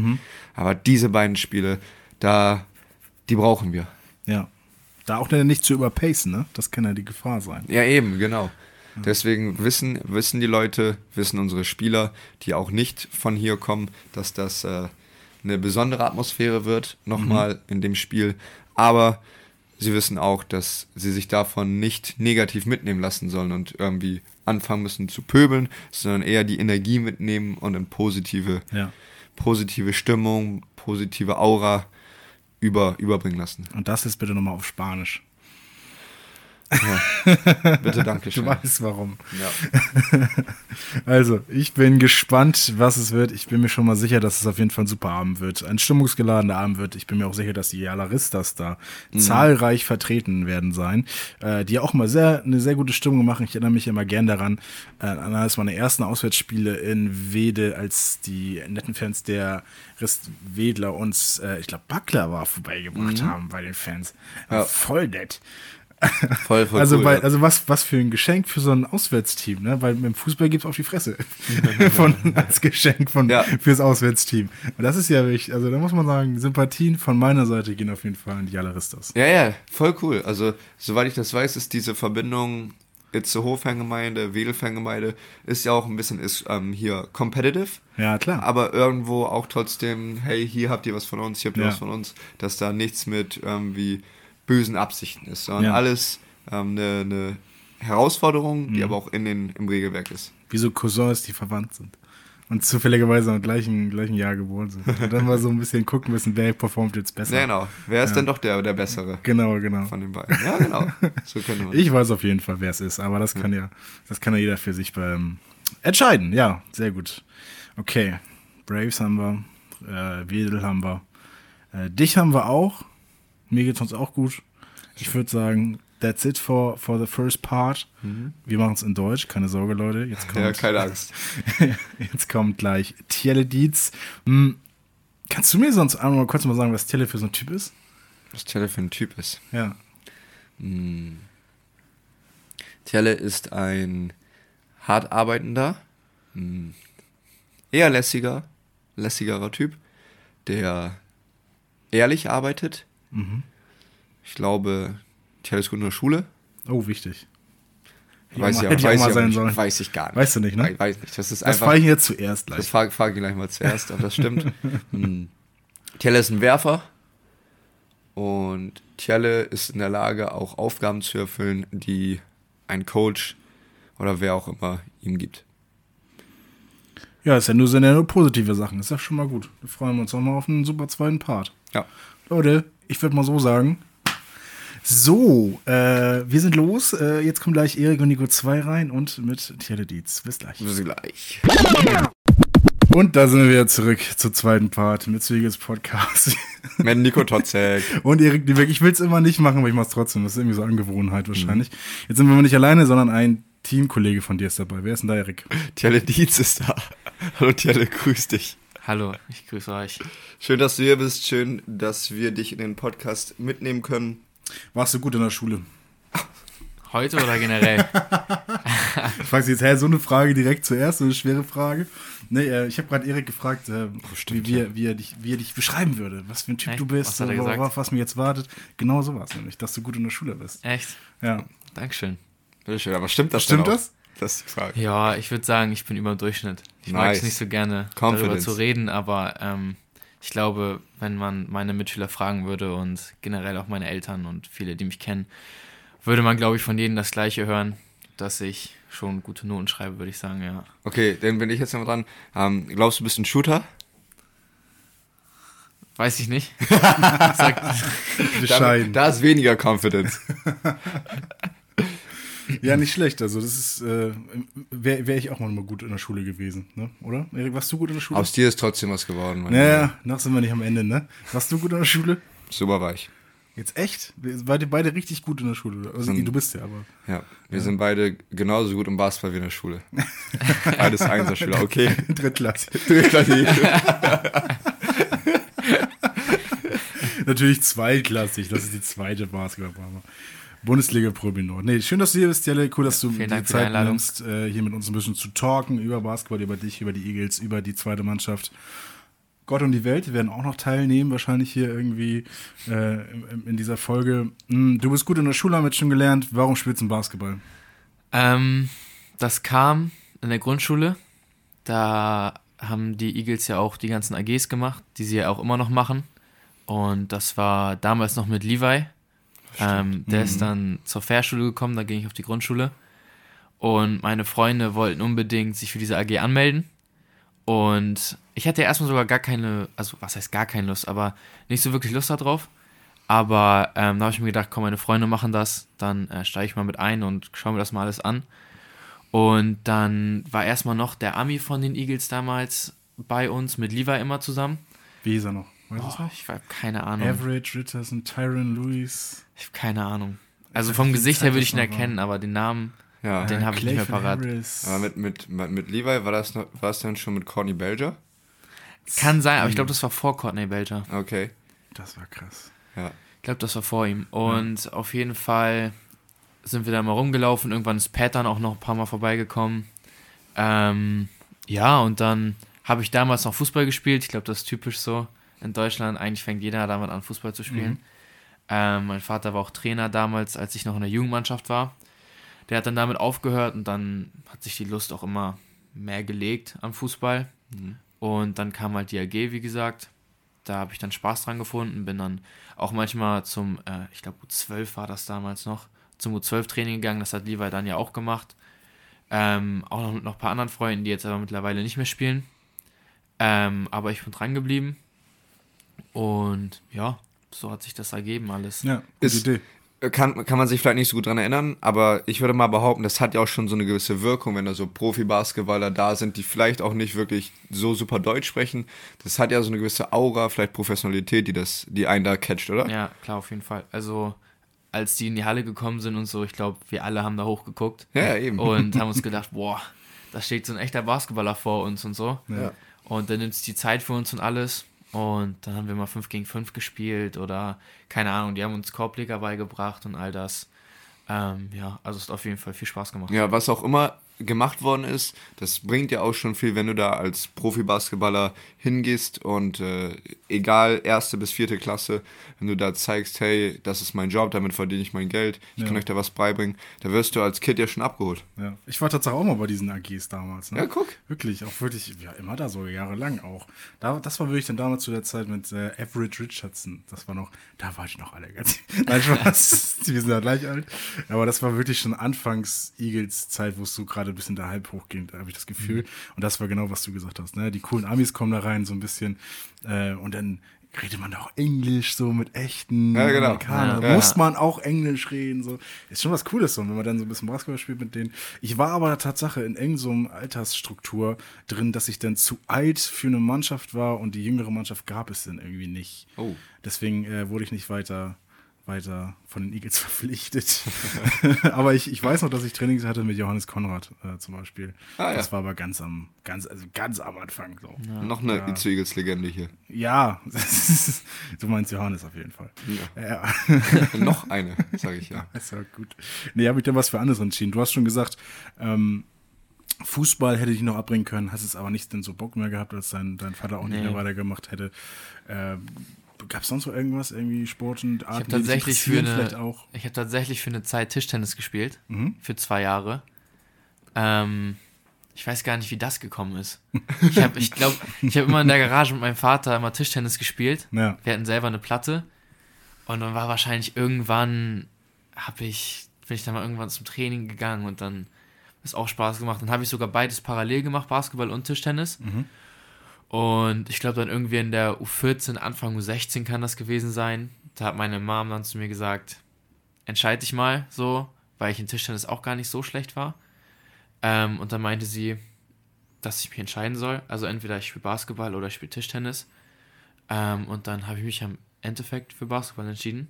Aber diese beiden Spiele, da, die brauchen wir. ja. Da auch nicht zu überpacen, ne? Das kann ja die Gefahr sein. Ja, eben, genau. Deswegen wissen, wissen die Leute, wissen unsere Spieler, die auch nicht von hier kommen, dass das äh, eine besondere Atmosphäre wird, nochmal in dem Spiel. Aber sie wissen auch, dass sie sich davon nicht negativ mitnehmen lassen sollen und irgendwie anfangen müssen zu pöbeln, sondern eher die Energie mitnehmen und in positive, Ja. positive Stimmung, positive Aura über, überbringen lassen. Und das ist bitte nochmal auf Spanisch. Bitte, danke Du schön. weißt warum. Ja. Also, ich bin gespannt, was es wird. Ich bin mir schon mal sicher, dass es auf jeden Fall ein super Abend wird. Ein stimmungsgeladener Abend wird. Ich bin mir auch sicher, dass die Jalaristas da zahlreich vertreten werden sein, äh, die auch mal sehr, eine sehr gute Stimmung machen. Ich erinnere mich immer gern daran, äh, an eines meiner ersten Auswärtsspiele in Wede, als die netten Fans der Restwedler uns, äh, ich glaube, Backler war vorbeigebracht haben bei den Fans. Ja. Voll nett. Voll, voll also, cool, bei, ja. also was, was für ein Geschenk für so ein Auswärtsteam, ne? Weil mit dem Fußball gibt's auf die Fresse. von, als Geschenk von, Ja. fürs Auswärtsteam. Und das ist ja wirklich, also da muss man sagen, Sympathien von meiner Seite gehen auf jeden Fall an die Jaleristas. Ja, ja, voll cool. Also, soweit ich das weiß, ist diese Verbindung Itzehoe-Fangemeinde, Wedel-Fangemeinde, ist ja auch ein bisschen ist, ähm, hier competitive, Ja, klar. aber irgendwo auch trotzdem, hey, hier habt ihr was von uns, hier habt ihr Ja. was von uns, dass da nichts mit irgendwie bösen Absichten ist, sondern Ja. alles ähm, eine, eine Herausforderung, Mhm. die aber auch in den, im Regelwerk ist. Wie so Cousins, die verwandt sind. Und zufälligerweise im gleichen, gleichen Jahr geboren sind. Und dann mal so ein bisschen gucken müssen, wer performt jetzt besser. Ja, genau. Wer ist denn doch der, der Bessere Genau, genau. von den beiden? Ja, genau. So könnte man. Ich weiß auf jeden Fall, wer es ist, aber das kann ja, das kann ja jeder für sich beim entscheiden. Ja, sehr gut. Okay, Braves haben wir, äh, Wedel haben wir, äh, dich haben wir auch. Mir geht's uns auch gut. Ich würde sagen, that's it for, for the first part. Wir machen es in Deutsch, keine Sorge, Leute. Jetzt kommt, ja, keine Angst. jetzt kommt gleich Tielle Dietz. Hm, kannst du mir sonst einmal kurz mal sagen, was Tielle für so ein Typ ist? Was Telle für ein Typ ist. Ja. Telle ist ein hart arbeitender, mh, eher lässiger, lässigerer Typ, der ehrlich arbeitet. Ich glaube, Telle ist gut in der Schule. Oh, wichtig. Weiß ich ich, auch mal- ich weiß ich, sein nicht. weiß ich gar nicht. Weißt du nicht, ne? Weiß, nicht. Das ist Das frage ich jetzt zuerst Das gleich. frage frag ich gleich mal zuerst, ob das stimmt. Hm. Tjelle ist ein Werfer und Tjelle ist in der Lage, auch Aufgaben zu erfüllen, die ein Coach oder wer auch immer ihm gibt. Ja, ist ja nur, sind ja nur positive Sachen. Ist ja schon mal gut. Wir freuen uns auch mal auf einen super zweiten Part. Ja. Leute, ich würde mal so sagen. So, äh, wir sind los. Äh, jetzt kommen gleich Erik und Nico 2 rein und mit Tiele Dietz. Bis gleich. Bis gleich. Und da sind wir zurück zur zweiten Part mit Zwiegels Podcast. Mit Nico Totzek. Und Erik Lübeck. Ich will es immer nicht machen, aber ich mache es trotzdem. Das ist irgendwie so Angewohnheit wahrscheinlich. Jetzt sind wir nicht alleine, sondern ein Teamkollege von dir ist dabei. Wer ist denn da, Erik? Tjelle Dietz ist da. Hallo Tjelle, grüß dich. Hallo, ich grüße euch. Schön, dass du hier bist. Schön, dass wir dich in den Podcast mitnehmen können. Warst du gut in der Schule? Heute oder generell? Ich frage jetzt, hä, so eine Frage direkt zuerst, so eine schwere Frage. Nee, äh, ich habe gerade Erik gefragt, äh, stimmt, wie, wie, er, wie, er dich, wie er dich beschreiben würde. Was für ein Typ Echt? du bist, Was worauf, was mir jetzt wartet. Genau so war es nämlich, dass du gut in der Schule bist. Echt? Ja. Dankeschön. Bitteschön, aber stimmt das Stimmt denn auch? Das? Ist die Frage. Ja, ich würde sagen, ich bin über dem Durchschnitt. Ich mag Nice. es nicht so gerne, darüber Confidence. zu reden, aber ähm, ich glaube, wenn man meine Mitschüler fragen würde und generell auch meine Eltern und viele, die mich kennen, würde man, glaube ich, von jedem das Gleiche hören, dass ich schon gute Noten schreibe, würde ich sagen, ja. Okay, dann bin ich jetzt noch dran. Ähm, glaubst du, du bist ein Shooter? Weiß ich nicht. Sag, Bescheiden. Da, da ist weniger Confidence. Ja, nicht schlecht. Also, das ist, äh, wäre wär ich auch mal gut in der Schule gewesen, ne? Oder? Erik, warst du gut in der Schule? Aus dir ist trotzdem was geworden. mein naja, noch sind wir nicht am Ende, ne? Warst du gut in der Schule? Super weich. Jetzt echt? Wir Beide, beide richtig gut in der Schule. Also, Hm. du bist ja, aber. Ja, wir sind beide genauso gut im Basketball wie in der Schule. Beides Einserschüler, okay. Drittklasse. Natürlich zweitklassig, das ist die zweite Basketballbar. Bundesliga Pro B Nord. Nee, schön, dass du hier bist, Jelle. Cool, dass du Vielen die Dank die Zeit nimmst, äh, hier mit uns ein bisschen zu talken über Basketball, über dich, über die Eagles, über die zweite Mannschaft. Gott und die Welt werden auch noch teilnehmen, wahrscheinlich hier irgendwie äh, in, dieser Folge. Hm, Du bist gut in der Schule, haben wir jetzt schon gelernt. Warum spielst du Basketball? Ähm, das kam in der Grundschule. Da haben die Eagles ja auch die ganzen AGs gemacht, die sie ja auch immer noch machen. Und das war damals noch mit Levi. Ähm, der ist dann zur Fairschule gekommen, da ging ich auf die Grundschule. Und meine Freunde wollten unbedingt sich für diese AG anmelden. Und ich hatte erstmal sogar gar keine, also was heißt gar keine Lust, aber nicht so wirklich Lust darauf. Aber ähm, da habe ich mir gedacht, komm, meine Freunde machen das, dann äh, steige ich mal mit ein und schaue mir das mal alles an. Und dann war erstmal noch der Ami von den Eagles damals bei uns, mit Levi immer zusammen. Wie hieß er noch? Weißt du es Boah, noch? ich habe keine Ahnung. Average, Richardson, Tyron Lewis. Ich habe keine Ahnung. Also Ja, vom Gesicht her würde ich ihn erkennen, aber den Namen, Ja. Den hab ich nicht mehr parat. Harris. Aber mit, mit, mit Levi war das, noch, war das dann schon mit Corny Belger? kann sein, aber ich glaube, das war vor Courtney Belcher. Okay. Das war krass. Ja. Ich glaube, das war vor ihm. Und auf jeden Fall sind wir da mal rumgelaufen. Irgendwann ist Pat dann auch noch ein paar Mal vorbeigekommen. Ähm, ja, und dann habe ich damals noch Fußball gespielt. Ich glaube, das ist typisch so in Deutschland. Eigentlich fängt jeder damit an, Fußball zu spielen. Ähm, mein Vater war auch Trainer damals, als ich noch in der Jugendmannschaft war. Der hat dann damit aufgehört und dann hat sich die Lust auch immer mehr gelegt am Fußball. Und dann kam halt die AG, wie gesagt. Da habe ich dann Spaß dran gefunden, bin dann auch manchmal zum, äh, ich glaube U12 war das damals noch, zum U12-Training gegangen. Das hat Levi dann ja auch gemacht. Ähm, auch noch mit noch ein paar anderen Freunden, die jetzt aber mittlerweile nicht mehr spielen. Ähm, aber ich bin dran geblieben. Und ja, so hat sich das ergeben alles. Ja, gute Ist- Idee. Kann, kann man sich vielleicht nicht so gut dran erinnern, aber ich würde mal behaupten, das hat ja auch schon so eine gewisse Wirkung, wenn da so Profi-Basketballer da sind, die vielleicht auch nicht wirklich so super Deutsch sprechen. Das hat ja so eine gewisse Aura, vielleicht Professionalität, die das, die einen da catcht, oder? Ja, klar, auf jeden Fall. Also, als die in die Halle gekommen sind und so, ich glaube, wir alle haben da hochgeguckt. Ja, ja, eben. Und haben uns gedacht, boah, da steht so ein echter Basketballer vor uns und so. Ja. Und dann nimmt es die Zeit für uns und alles. Und dann haben wir mal 5 gegen 5 gespielt oder keine Ahnung, die haben uns Korbleger beigebracht und all das. Ähm, ja, also es hat auf jeden Fall viel Spaß gemacht. Ja, was auch immer gemacht worden ist, das bringt ja auch schon viel, wenn du da als Profi-Basketballer hingehst und äh, egal, erste bis vierte Klasse, wenn du da zeigst, hey, das ist mein Job, damit verdiene ich mein Geld, ich Ja. kann euch da was beibringen, da wirst du als Kind ja schon abgeholt. Ja. Ich war tatsächlich auch mal bei diesen AGs damals. Ne? Ja, guck. Wirklich, auch wirklich, ja, immer da so, jahrelang auch. Da, das war wirklich dann damals zu der Zeit mit äh, Average Richardson. Das war noch, da war ich noch alle ganz. Nein, Spaß. Wir sind ja gleich alt. Aber das war wirklich schon Anfangs Eagles-Zeit, wo es so gerade gerade ein bisschen der Hype hochgehend, habe ich das Gefühl. Und das war genau, was du gesagt hast. Ne? Die coolen Amis kommen da rein so ein bisschen äh, und dann redet man auch Englisch so mit echten Ja, genau. Amerikanern. Ja. Muss man auch Englisch reden. So. Ist schon was Cooles so, wenn man dann so ein bisschen Basketball spielt mit denen. Ich war aber Tatsache in irgendeiner so Altersstruktur drin, dass ich dann zu alt für eine Mannschaft war und die jüngere Mannschaft gab es dann irgendwie nicht. Oh. Deswegen äh, wurde ich nicht weiter, weiter von den Eagles verpflichtet. aber ich, ich weiß noch, dass ich Trainings hatte mit Johannes Konrad äh, zum Beispiel. Ah, ja. Das war aber ganz am, ganz, also ganz am Anfang. So. Noch eine ja. Itzu Eagles Legende hier. Ja, du meinst Johannes auf jeden Fall. Ja. Noch eine, sage ich ja. Ist ja gut. Nee, habe ich dann was für anderes entschieden. Du hast schon gesagt, ähm, Fußball hätte ich noch abbringen können, hast es aber nicht denn so Bock mehr gehabt, als dein, dein Vater auch nicht Nee. mehr weitergemacht hätte. Ähm, Gab es sonst noch irgendwas, irgendwie Sport und Ich Arten, habe tatsächlich für eine, ich habe tatsächlich für eine Zeit Tischtennis gespielt, Mhm. für zwei Jahre. Ähm, ich weiß gar nicht, wie das gekommen ist. Ich habe, ich glaube, ich habe immer in der Garage mit meinem Vater immer Tischtennis gespielt. Ja. Wir hatten selber eine Platte und dann war wahrscheinlich irgendwann, habe ich, bin ich dann mal irgendwann zum Training gegangen und dann ist auch Spaß gemacht. Dann habe ich sogar beides parallel gemacht, Basketball und Tischtennis. Mhm. Und ich glaube dann irgendwie in der U14, Anfang U16 kann das gewesen sein. Da hat meine Mom dann zu mir gesagt, entscheide dich mal so, weil ich in Tischtennis auch gar nicht so schlecht war. Ähm, und dann meinte sie, dass ich mich entscheiden soll. Also entweder ich spiele Basketball oder ich spiele Tischtennis. Ähm, und dann habe ich mich am Endeffekt für Basketball entschieden.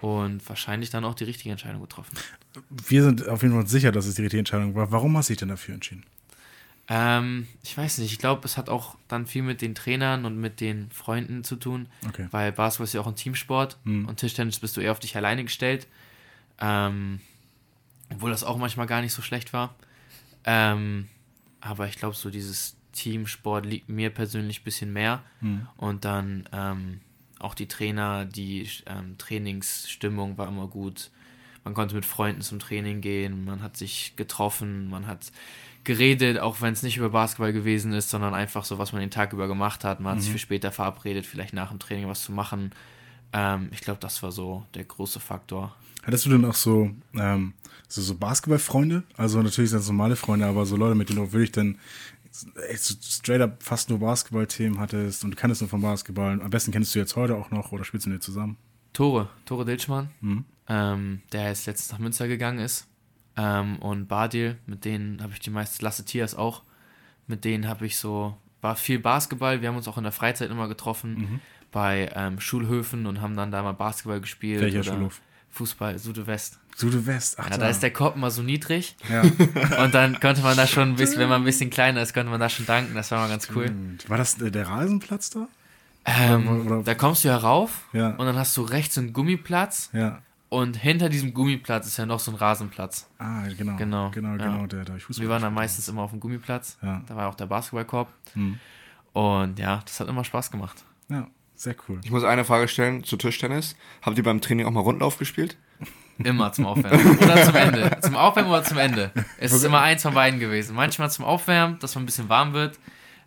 Und wahrscheinlich dann auch die richtige Entscheidung getroffen. Wir sind auf jeden Fall sicher, dass es die richtige Entscheidung war. Warum hast du dich denn dafür entschieden? Ähm, ich weiß nicht, ich glaube, es hat auch dann viel mit den Trainern und mit den Freunden zu tun, Okay. weil Basketball ist ja auch ein Teamsport Mhm. und Tischtennis bist du eher auf dich alleine gestellt. Ähm, obwohl das auch manchmal gar nicht so schlecht war. Ähm, aber ich glaube, so dieses Teamsport liegt mir persönlich ein bisschen mehr. Mhm. Und dann ähm, auch die Trainer, die ähm, Trainingsstimmung war immer gut. Man konnte mit Freunden zum Training gehen, man hat sich getroffen, man hat geredet, auch wenn es nicht über Basketball gewesen ist, sondern einfach so, was man den Tag über gemacht hat. Man hat sich für später verabredet, vielleicht nach dem Training was zu machen. Ähm, ich glaube, das war so der große Faktor. Hattest du denn auch so, ähm, so, so Basketballfreunde? Also natürlich sind es normale Freunde, aber so Leute, mit denen du wirklich dann echt so straight up fast nur Basketball-Themen hattest und du kanntest nur vom Basketball. Am besten kennst du jetzt heute auch noch oder spielst du mit dir zusammen? Tore, Tore Dilschmann, Mhm. ähm, der jetzt letztens nach Münster gegangen ist. Ähm, und Badil, mit denen habe ich die meiste, Lasse Tias auch, mit denen habe ich so, war viel Basketball, wir haben uns auch in der Freizeit immer getroffen Mhm. bei ähm, Schulhöfen und haben dann da mal Basketball gespielt. Welcher Schulhof? Fußball, Sude West. Sude West, ach Ja, da ist der Korb immer so niedrig ja. und dann konnte man da schon ein bisschen, wenn man ein bisschen kleiner ist, konnte man da schon danken, das war mal ganz cool. War das äh, der Rasenplatz da? Ähm, Oder- oder- da kommst du ja rauf Ja. und dann hast du rechts einen Gummiplatz Ja. Und hinter diesem Gummiplatz ist ja noch so ein Rasenplatz. Ah, genau. Genau, Genau, ja. genau, der ich Fußball Wir waren dann meistens immer auf dem Gummiplatz. Ja. Da war auch der Basketballkorb. Mhm. Und ja, das hat immer Spaß gemacht. Ja, sehr cool. Ich muss eine Frage stellen zu Tischtennis. Habt ihr beim Training auch mal Rundlauf gespielt? Immer zum Aufwärmen. Oder zum Ende. Zum Aufwärmen oder zum Ende. Es ist immer eins von beiden gewesen. Manchmal zum Aufwärmen, dass man ein bisschen warm wird.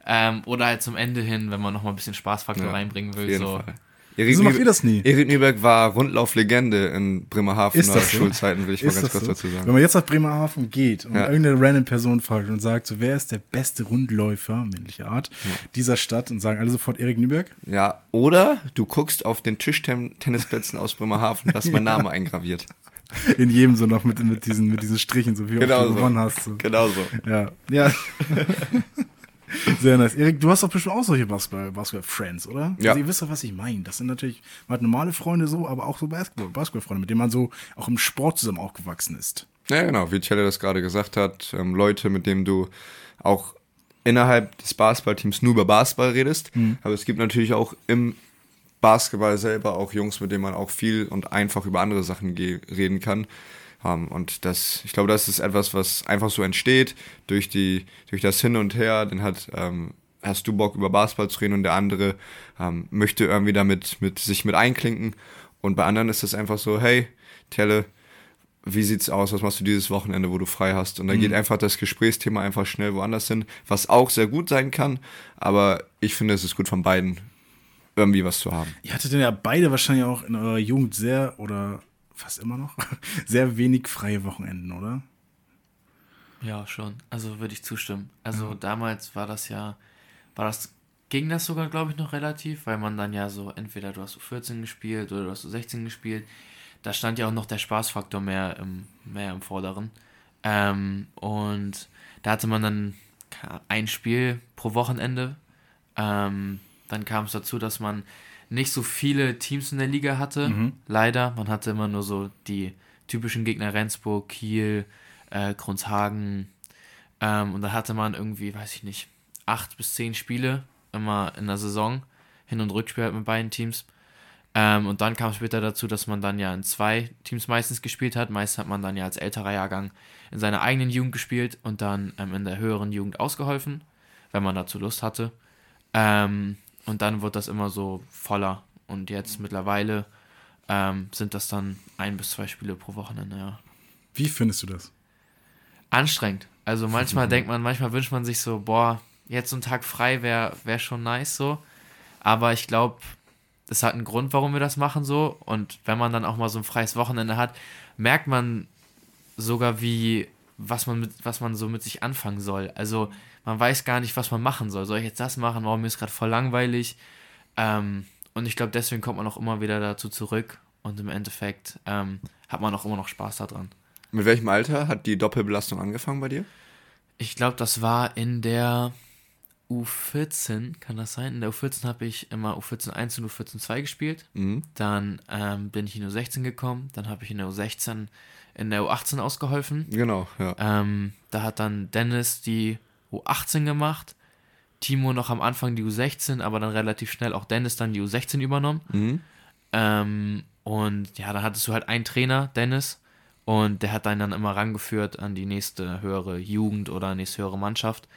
Ähm, oder halt zum Ende hin, wenn man nochmal ein bisschen Spaßfaktor Ja, reinbringen Auf will. jeden So. Fall. Erik, Wieso macht ihr das nie? Erik Nieberg war Rundlauflegende in Bremerhaven Ist das? Schulzeiten, will ich mal ganz kurz so? dazu sagen. Wenn man jetzt nach Bremerhaven geht und Ja. irgendeine random Person fragt und sagt, so, wer ist der beste Rundläufer, männliche Art, dieser Stadt und sagen alle sofort Erik Nüberg? Ja, oder du guckst auf den Tischtennisplätzen aus Bremerhaven, da ist mein Name eingraviert. In jedem so noch mit, mit, diesen, mit diesen Strichen, so wie Genau du so. gewonnen hast. So. Genau so. Ja, ja. Sehr nice. Erik, du hast doch bestimmt auch solche Basketball- Basketball-Friends, oder? Ja. Also ihr wisst doch, was ich meine. Das sind natürlich, man hat normale Freunde so, aber auch so Basketball- Basketball-Freunde, mit denen man so auch im Sport zusammen aufgewachsen ist. Ja, genau, wie Tjelle das gerade gesagt hat, ähm, Leute, mit denen du auch innerhalb des Basketballteams nur über Basketball redest, aber es gibt natürlich auch im Basketball selber auch Jungs, mit denen man auch viel und einfach über andere Sachen reden kann. Ähm, und das, ich glaube, das ist etwas, was einfach so entsteht durch die, durch das Hin und Her. Dann hat, ähm, hast du Bock über Basketball zu reden und der andere ähm, möchte irgendwie damit mit sich mit einklinken. Und bei anderen ist es einfach so, hey, Telle, wie sieht's aus? Was machst du dieses Wochenende, wo du frei hast? Und da geht einfach das Gesprächsthema einfach schnell woanders hin, was auch sehr gut sein kann. Aber ich finde, es ist gut von beiden, irgendwie was zu haben. Ihr hattet denn ja beide wahrscheinlich auch in eurer Jugend sehr, oder fast immer noch, sehr wenig freie Wochenenden, oder? Ja, schon. Also würde ich zustimmen. Also Ja. damals war das ja, war das, ging das sogar, glaube ich, noch relativ, weil man dann ja so, entweder du hast U14 gespielt oder du hast U16 gespielt. Da stand ja auch noch der Spaßfaktor mehr im, mehr im Vorderen. Ähm, und da hatte man dann ein Spiel pro Wochenende. Ähm, dann kam es dazu, dass man nicht so viele Teams in der Liga hatte. Mhm. Leider. Man hatte immer nur so die typischen Gegner Rendsburg, Kiel, äh, Kronshagen. Ähm, und da hatte man irgendwie, weiß ich nicht, acht bis zehn Spiele immer in der Saison. Hin- und Rückspiel halt mit beiden Teams. Ähm, und dann kam es später dazu, dass man dann ja in zwei Teams meistens gespielt hat. Meist hat man dann ja als älterer Jahrgang in seiner eigenen Jugend gespielt und dann ähm, in der höheren Jugend ausgeholfen, wenn man dazu Lust hatte. Ähm, und dann wird das immer so voller. Und jetzt mittlerweile ähm, sind das dann ein bis zwei Spiele pro Wochenende, ja. Wie findest du das? Anstrengend. Also manchmal denkt man, manchmal wünscht man sich so, boah, jetzt so ein Tag frei wäre wär schon nice so. Aber ich glaube, das hat einen Grund, warum wir das machen so. Und wenn man dann auch mal so ein freies Wochenende hat, merkt man sogar, wie, was man, mit, was man so mit sich anfangen soll. Also man weiß gar nicht, was man machen soll. Soll ich jetzt das machen? Warum mir ist gerade voll langweilig? Ähm, und ich glaube, deswegen kommt man auch immer wieder dazu zurück. Und im Endeffekt ähm, hat man auch immer noch Spaß daran. Mit welchem Alter hat die Doppelbelastung angefangen bei dir? Ich glaube, das war in der U14, kann das sein? In der U14 habe ich immer U14 1 und U14 2 gespielt. Mhm. Dann ähm, bin ich in U16 gekommen. Dann habe ich in der U16 in der U18 ausgeholfen. Genau, ja. Ähm, da hat dann Dennis die U18 gemacht. Timo noch am Anfang die U16, aber dann relativ schnell auch Dennis dann die U16 übernommen. Mhm. Ähm, und ja, dann hattest du halt einen Trainer, Dennis, und der hat einen dann immer rangeführt an die nächste höhere Jugend oder nächste höhere Mannschaft.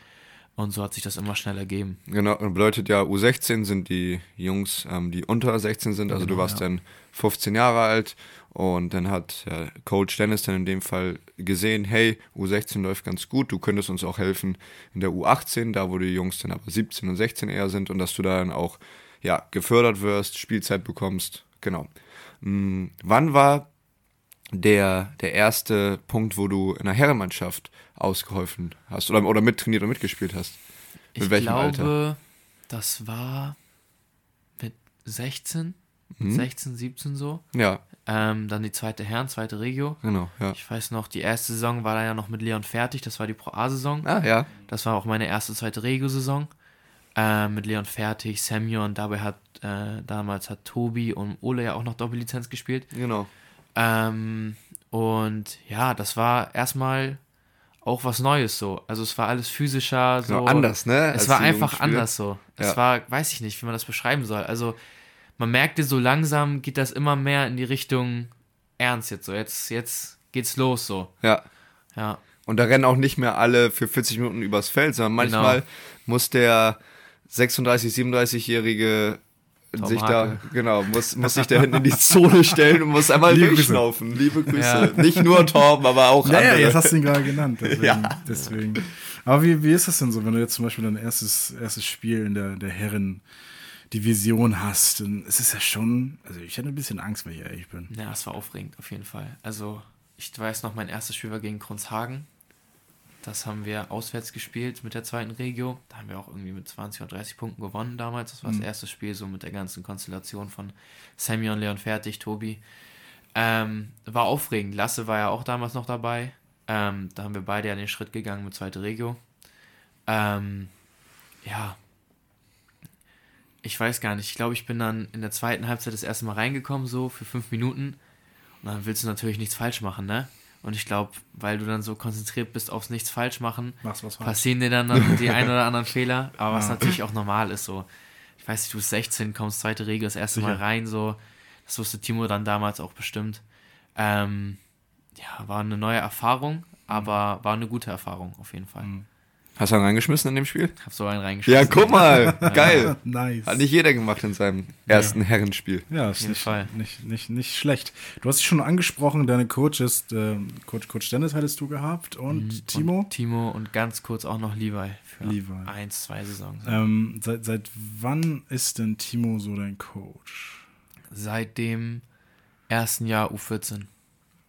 Und so hat sich das immer schnell ergeben. Genau, und bedeutet ja, U16 sind die Jungs, ähm, die unter 16 sind. Also du Genau, warst ja. dann 15 Jahre alt und dann hat ja, Coach Dennis dann in dem Fall gesehen, hey, U16 läuft ganz gut, du könntest uns auch helfen in der U18, da wo die Jungs dann aber 17 und 16 eher sind und dass du da dann auch ja, gefördert wirst, Spielzeit bekommst. Genau. Hm, wann war der, der erste Punkt, wo du in der Herrenmannschaft ausgeholfen hast oder, oder mittrainiert und mitgespielt hast? Mit ich welchem glaube, Alter? das war mit 16, Mhm. 16, 17 so. Ja, Ähm, dann die zweite Herren, zweite Regio. genau, ja. Ich weiß noch, die erste Saison war da ja noch mit Leon fertig, das war die Pro A-Saison. Ah, ja. Das war auch meine erste, zweite Regio-Saison. Äh, mit Leon fertig, Semyon, dabei hat äh, damals hat Tobi und Ole ja auch noch Doppellizenz gespielt. Genau. Ähm, und ja, das war erstmal auch was Neues so. Also es war alles physischer, so. Genau, anders, ne? Es war einfach anders so. Es Ja. war, weiß ich nicht, wie man das beschreiben soll. Also man merkte so langsam geht das immer mehr in die Richtung Ernst jetzt so. Jetzt, jetzt geht's los so. Ja. Ja. Und da rennen auch nicht mehr alle für 40 Minuten übers Feld, sondern manchmal Genau. muss der 36, 37-Jährige Tom sich Hake. da, genau, muss, muss sich da hinten in die Zone stellen und muss einmal Liebe Grüße. durchschnaufen. Liebe Grüße. Ja. Nicht nur Torben, aber auch Ja, ja, andere. jetzt hast du ihn gerade genannt. Deswegen, Ja. deswegen. Aber wie, wie ist das denn so, wenn du jetzt zum Beispiel dein erstes, erstes Spiel in der, der Herren-Division hast? Dann ist es ja schon, also ich hätte ein bisschen Angst, wenn ich ehrlich bin. Ja, es war aufregend, auf jeden Fall. Also, ich weiß noch, mein erstes Spiel war gegen Kronshagen. Das haben wir auswärts gespielt mit der zweiten Regio. Da haben wir auch irgendwie mit 20 oder 30 Punkten gewonnen damals. Das war das erste Spiel so mit der ganzen Konstellation von Semyon, Leon Fertig, Tobi. Ähm, war aufregend. Lasse war ja auch damals noch dabei. Ähm, da haben wir beide ja den Schritt gegangen mit zweite Regio. Ähm, ja. Ich weiß gar nicht. Ich glaube, ich bin dann in der zweiten Halbzeit das erste Mal reingekommen, so für fünf Minuten. Und dann willst du natürlich nichts falsch machen, ne? Und ich glaube, weil du dann so konzentriert bist aufs Nichts falsch machen, was passieren dir dann, dann die ein oder anderen Fehler. Aber was Ja. natürlich auch normal ist, so. Ich weiß nicht, du bist 16, kommst zweite Regel das erste Mal Sicher. rein, so. Das wusste Timo dann damals auch bestimmt. Ähm, ja, war eine neue Erfahrung, aber war eine gute Erfahrung auf jeden Fall. Mhm. Hast du einen reingeschmissen in dem Spiel? Hab so einen reingeschmissen. Ja, guck mal. Geil. Nice. Hat nicht jeder gemacht in seinem ersten Herrenspiel. Ja, ist jeden nicht, Fall. Nicht, nicht, nicht schlecht. Du hast es schon angesprochen, deine Coaches, äh, Coach, Coach Dennis hattest du gehabt und Timo. Und Timo und ganz kurz auch noch Levi für Levi. eins, zwei Saisons. Ähm, seit, seit wann ist denn Timo so dein Coach? Seit dem ersten Jahr U14.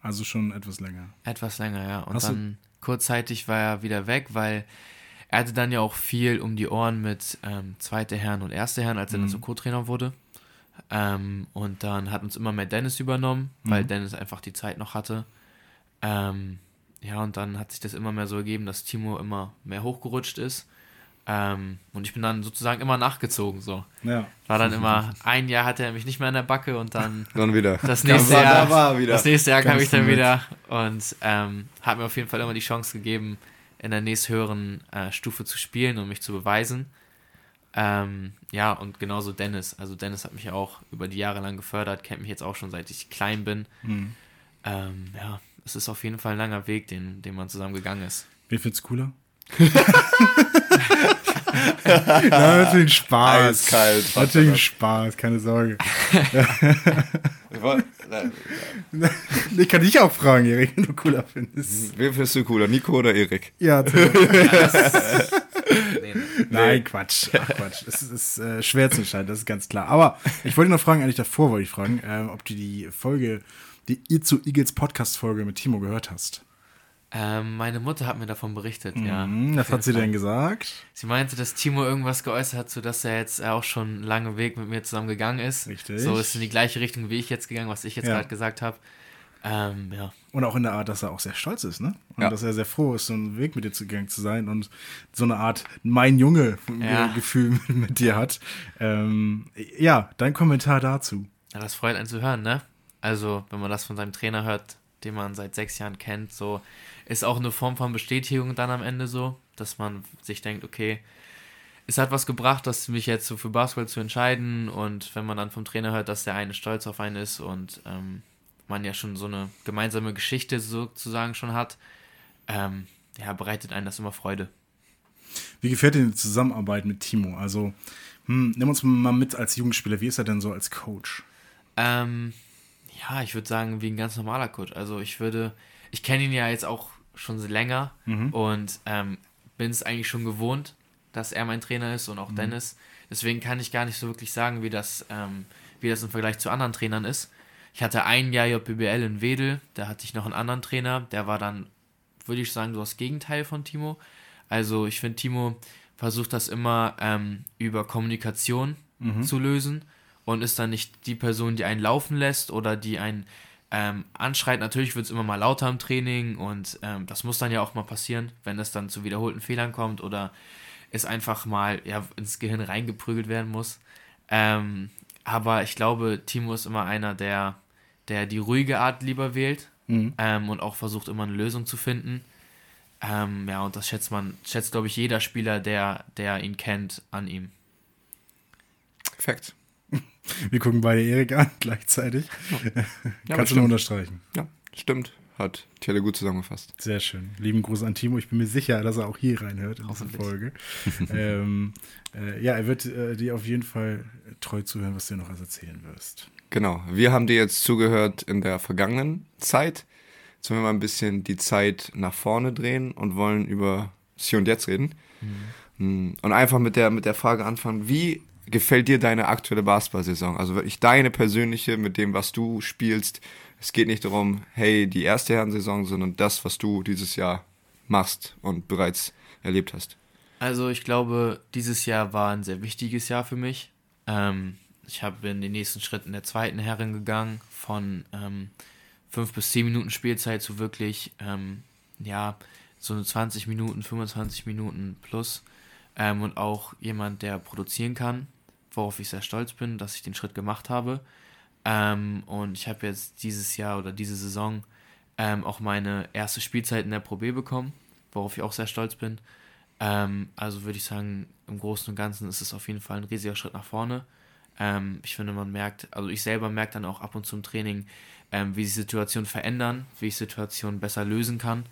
Also schon etwas länger. Etwas länger, ja. Und Hast dann kurzzeitig war er wieder weg, weil er hatte dann ja auch viel um die Ohren mit ähm, zweite Herren und erste Herren, als er dann so Co-Trainer wurde. Ähm, und dann hat uns immer mehr Dennis übernommen, weil Dennis einfach die Zeit noch hatte. Ähm, ja, und dann hat sich das immer mehr so ergeben, dass Timo immer mehr hochgerutscht ist. Ähm, und ich bin dann sozusagen immer nachgezogen. So. Ja. War dann immer, ein Jahr hatte er mich nicht mehr in der Backe und dann Dann wieder. das Da nächste Jahr, da war er wieder. Das nächste Jahr kam ich dann mit. wieder und ähm, hat mir auf jeden Fall immer die Chance gegeben, in der nächsthöheren äh, Stufe zu spielen und mich zu beweisen. Ähm, ja, und genauso Dennis. Also Dennis hat mich auch über die Jahre lang gefördert, kennt mich jetzt auch schon seit ich klein bin. Mhm. Ähm, ja, es ist auf jeden Fall ein langer Weg, den, den man zusammen gegangen ist. Wen find's cooler? Nein, natürlich Spaß. Eiskalt. Natürlich Spaß, keine Sorge. Ich kann dich auch fragen, Erik, wenn du cooler findest. Wen findest du cooler, Nico oder Erik? Ja, Nee, nee. Nein, Quatsch. Ach, Quatsch. Es ist, ist äh, schwer zu entscheiden, das ist ganz klar. Aber ich wollte noch fragen, eigentlich davor wollte ich fragen, ähm, ob du die Folge, die ihr zu Eagles Podcast-Folge mit Timo gehört hast. Ähm, meine Mutter hat mir davon berichtet, ja. Mhm, was Auf hat sie Fall. denn gesagt? Sie meinte, dass Timo irgendwas geäußert hat, so dass er jetzt auch schon einen langen Weg mit mir zusammen gegangen ist. Richtig. So ist in die gleiche Richtung wie ich jetzt gegangen, was ich jetzt Ja. gerade gesagt habe. Ähm, ja. Und auch in der Art, dass er auch sehr stolz ist, ne? Und Ja. dass er sehr froh ist, so einen Weg mit dir zugegangen zu sein und so eine Art mein Junge Ja. Gefühl mit dir hat. Ähm, ja, dein Kommentar dazu. ja, das freut einen zu hören, ne? Also, wenn man das von seinem Trainer hört, den man seit sechs Jahren kennt, so ist auch eine Form von Bestätigung dann am Ende so, dass man sich denkt, okay, es hat was gebracht, das mich jetzt so für Basketball zu entscheiden und wenn man dann vom Trainer hört, dass der eine stolz auf einen ist und ähm, man ja schon so eine gemeinsame Geschichte sozusagen schon hat, ähm, ja, bereitet einen das immer Freude. Wie gefällt dir die Zusammenarbeit mit Timo? Also, hm, nimm uns mal mit als Jugendspieler. Wie ist er denn so als Coach? Ähm, ja, ich würde sagen, wie ein ganz normaler Coach. Also ich würde, ich kenne ihn ja jetzt auch schon so länger und ähm, bin es eigentlich schon gewohnt, dass er mein Trainer ist und auch Dennis. Deswegen kann ich gar nicht so wirklich sagen, wie das, ähm, wie das im Vergleich zu anderen Trainern ist. Ich hatte ein Jahr JBL in Wedel, da hatte ich noch einen anderen Trainer, der war dann, würde ich sagen, so das Gegenteil von Timo. Also ich finde, Timo versucht das immer ähm, über Kommunikation zu lösen und ist dann nicht die Person, die einen laufen lässt oder die einen ähm, anschreit. Natürlich wird es immer mal lauter im Training und ähm, das muss dann ja auch mal passieren, wenn es dann zu wiederholten Fehlern kommt oder es einfach mal ja, ins Gehirn reingeprügelt werden muss. Ähm, aber ich glaube, Timo ist immer einer, der, der die ruhige Art lieber wählt ähm, und auch versucht, immer eine Lösung zu finden. Ähm, ja, und das schätzt man, schätzt, glaube ich, jeder Spieler, der, der ihn kennt, an ihm. Perfekt. Wir gucken beide Erik an gleichzeitig. Kannst du nur unterstreichen. Ja, stimmt. Hat Tele gut zusammengefasst. Sehr schön. Lieben Gruß an Timo. Ich bin mir sicher, dass er auch hier reinhört in diese Hoffentlich. Folge. ähm, äh, ja, er wird äh, dir auf jeden Fall treu zuhören, was du noch alles erzählen wirst. Genau. Wir haben dir jetzt zugehört in der vergangenen Zeit. Jetzt wollen wir mal ein bisschen die Zeit nach vorne drehen und wollen über Hier und Jetzt reden. Mm, Und einfach mit der, mit der Frage anfangen, wie gefällt dir deine aktuelle Basketball-Saison? Also wirklich deine persönliche mit dem, was du spielst. Es geht nicht darum, hey, die erste Herrensaison, sondern das, was du dieses Jahr machst und bereits erlebt hast. Also ich glaube, dieses Jahr war ein sehr wichtiges Jahr für mich. Ähm, ich habe in den nächsten Schritten der zweiten Herren gegangen, von ähm, fünf bis zehn Minuten Spielzeit zu wirklich, ähm, ja, so eine 20 Minuten, 25 Minuten plus. Ähm, und auch jemand, der produzieren kann, worauf ich sehr stolz bin, dass ich den Schritt gemacht habe. Ähm, und ich habe jetzt dieses Jahr oder diese Saison ähm, auch meine erste Spielzeit in der Pro B bekommen, worauf ich auch sehr stolz bin. Ähm, also würde ich sagen, im Großen und Ganzen ist es auf jeden Fall ein riesiger Schritt nach vorne. Ähm, ich finde, man merkt, also ich selber merke dann auch ab und zu im Training, ähm, wie sich Situationen verändern, wie ich Situationen besser lösen kann.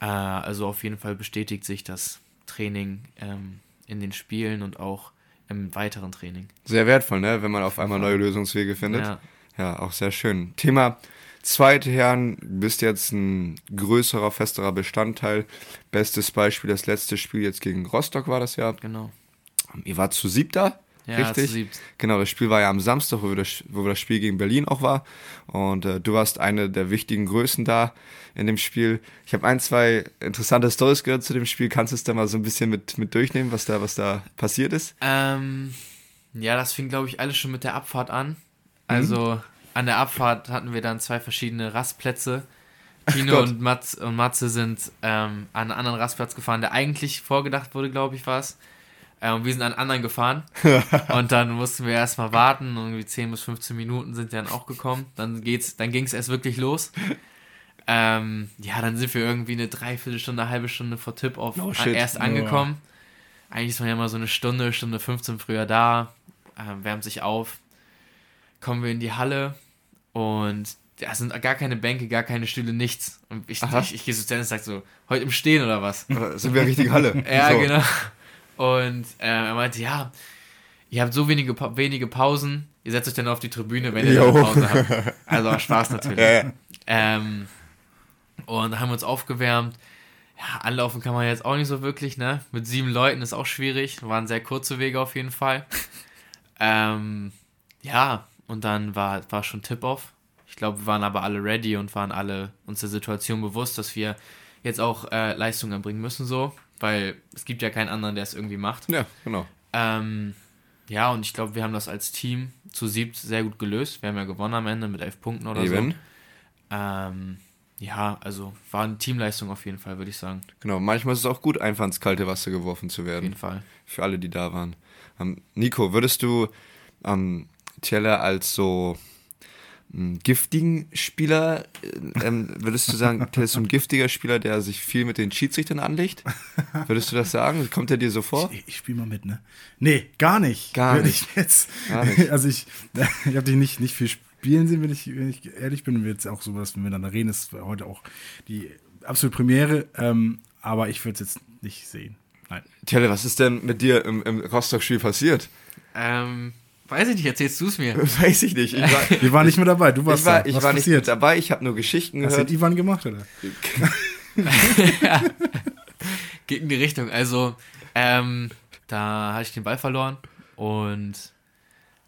Äh, also auf jeden Fall bestätigt sich das Training ähm, in den Spielen und auch im weiteren Training. Sehr wertvoll, ne? wenn man auf einmal neue Lösungswege findet. Ja. Ja, auch sehr schön. Thema zweite Herren, bist jetzt ein größerer, festerer Bestandteil. Bestes Beispiel, das letzte Spiel jetzt gegen Rostock war das ja. Genau. Ihr wart zu siebter Ja, richtig? zu. Genau, das Spiel war ja am Samstag, wo, wir das, wo das Spiel gegen Berlin auch war. Und äh, du warst eine der wichtigen Größen da in dem Spiel. Ich habe ein, zwei interessante Stories gehört zu dem Spiel. Kannst du es da mal so ein bisschen mit, mit durchnehmen, was da, was da passiert ist? Ähm, ja, das fing, glaube ich, alles schon mit der Abfahrt an. Mhm. Also an der Abfahrt hatten wir dann zwei verschiedene Rastplätze. Tino und, Mats, und Matze sind ähm, an einen anderen Rastplatz gefahren, der eigentlich vorgedacht wurde, glaube ich, war es. Und wir sind an anderen gefahren. und dann mussten wir erstmal warten. Irgendwie 10 bis 15 Minuten sind dann auch gekommen. Dann, geht's, dann ging es erst wirklich los. Ähm, ja, dann sind wir irgendwie eine Dreiviertelstunde, eine halbe Stunde vor Tip-Off Oh, shit. erst angekommen. Eigentlich ist man ja mal so eine Stunde, Stunde 15 früher da, ähm, wärmt sich auf. Kommen wir in die Halle und da sind gar keine Bänke, gar keine Stühle, nichts. Und ich, Aha. ich, ich gehe so zu Dennis und sag so, heute im Stehen oder was? Sind wir richtig Halle? Ja, so. genau. Und äh, er meinte, ja, ihr habt so wenige, Pa- wenige Pausen, ihr setzt euch dann auf die Tribüne, wenn ihr eine Pause habt. Also Spaß natürlich. Ja. Ähm, und haben wir uns aufgewärmt. Ja, anlaufen kann man jetzt auch nicht so wirklich, ne? Mit sieben Leuten ist auch schwierig. Waren sehr kurze Wege auf jeden Fall. ähm, ja, und dann war, war schon Tip-Off. Ich glaube, wir waren aber alle ready und waren alle uns der Situation bewusst, dass wir jetzt auch äh, Leistung erbringen müssen, so. Weil es gibt ja keinen anderen, der es irgendwie macht. ja, genau. Ähm, ja, und ich glaube, wir haben das als Team zu siebt sehr gut gelöst. Wir haben ja gewonnen am Ende mit elf Punkten oder so. Eben. Ähm, ja, also war eine Teamleistung auf jeden Fall, würde ich sagen. Genau, manchmal ist es auch gut, einfach ins kalte Wasser geworfen zu Auf werden. jeden Fall. Für alle, die da waren. Ähm, Nico, würdest du ähm, Teller als so giftigen Spieler, äh, ähm, würdest du sagen, Tell ist so ein giftiger Spieler, der sich viel mit den Schiedsrichtern anlegt? Würdest du das sagen? Kommt er dir so vor? Ich, ich spiele mal mit, ne? Nee, gar nicht. Gar nicht. Ich jetzt, Gar nicht. Also ich, ich habe dich nicht, nicht viel spielen sehen, wenn ich, wenn ich ehrlich bin. Und jetzt auch so, dass wir miteinander reden, ist heute auch die absolute Premiere. Ähm, aber ich würde es jetzt nicht sehen. Nein. Telle, was ist denn mit dir im, im Rostock-Spiel passiert? Ähm, weiß ich nicht, erzählst du es mir? Weiß ich nicht. Ich war, Wir waren nicht mehr dabei. Du warst ich war, da. ich Was war nicht passiert? mit dabei, ich habe nur Geschichten Hast du gehört. den Ivan gemacht, oder? Geht in die Richtung. Also, ähm, da hatte ich den Ball verloren und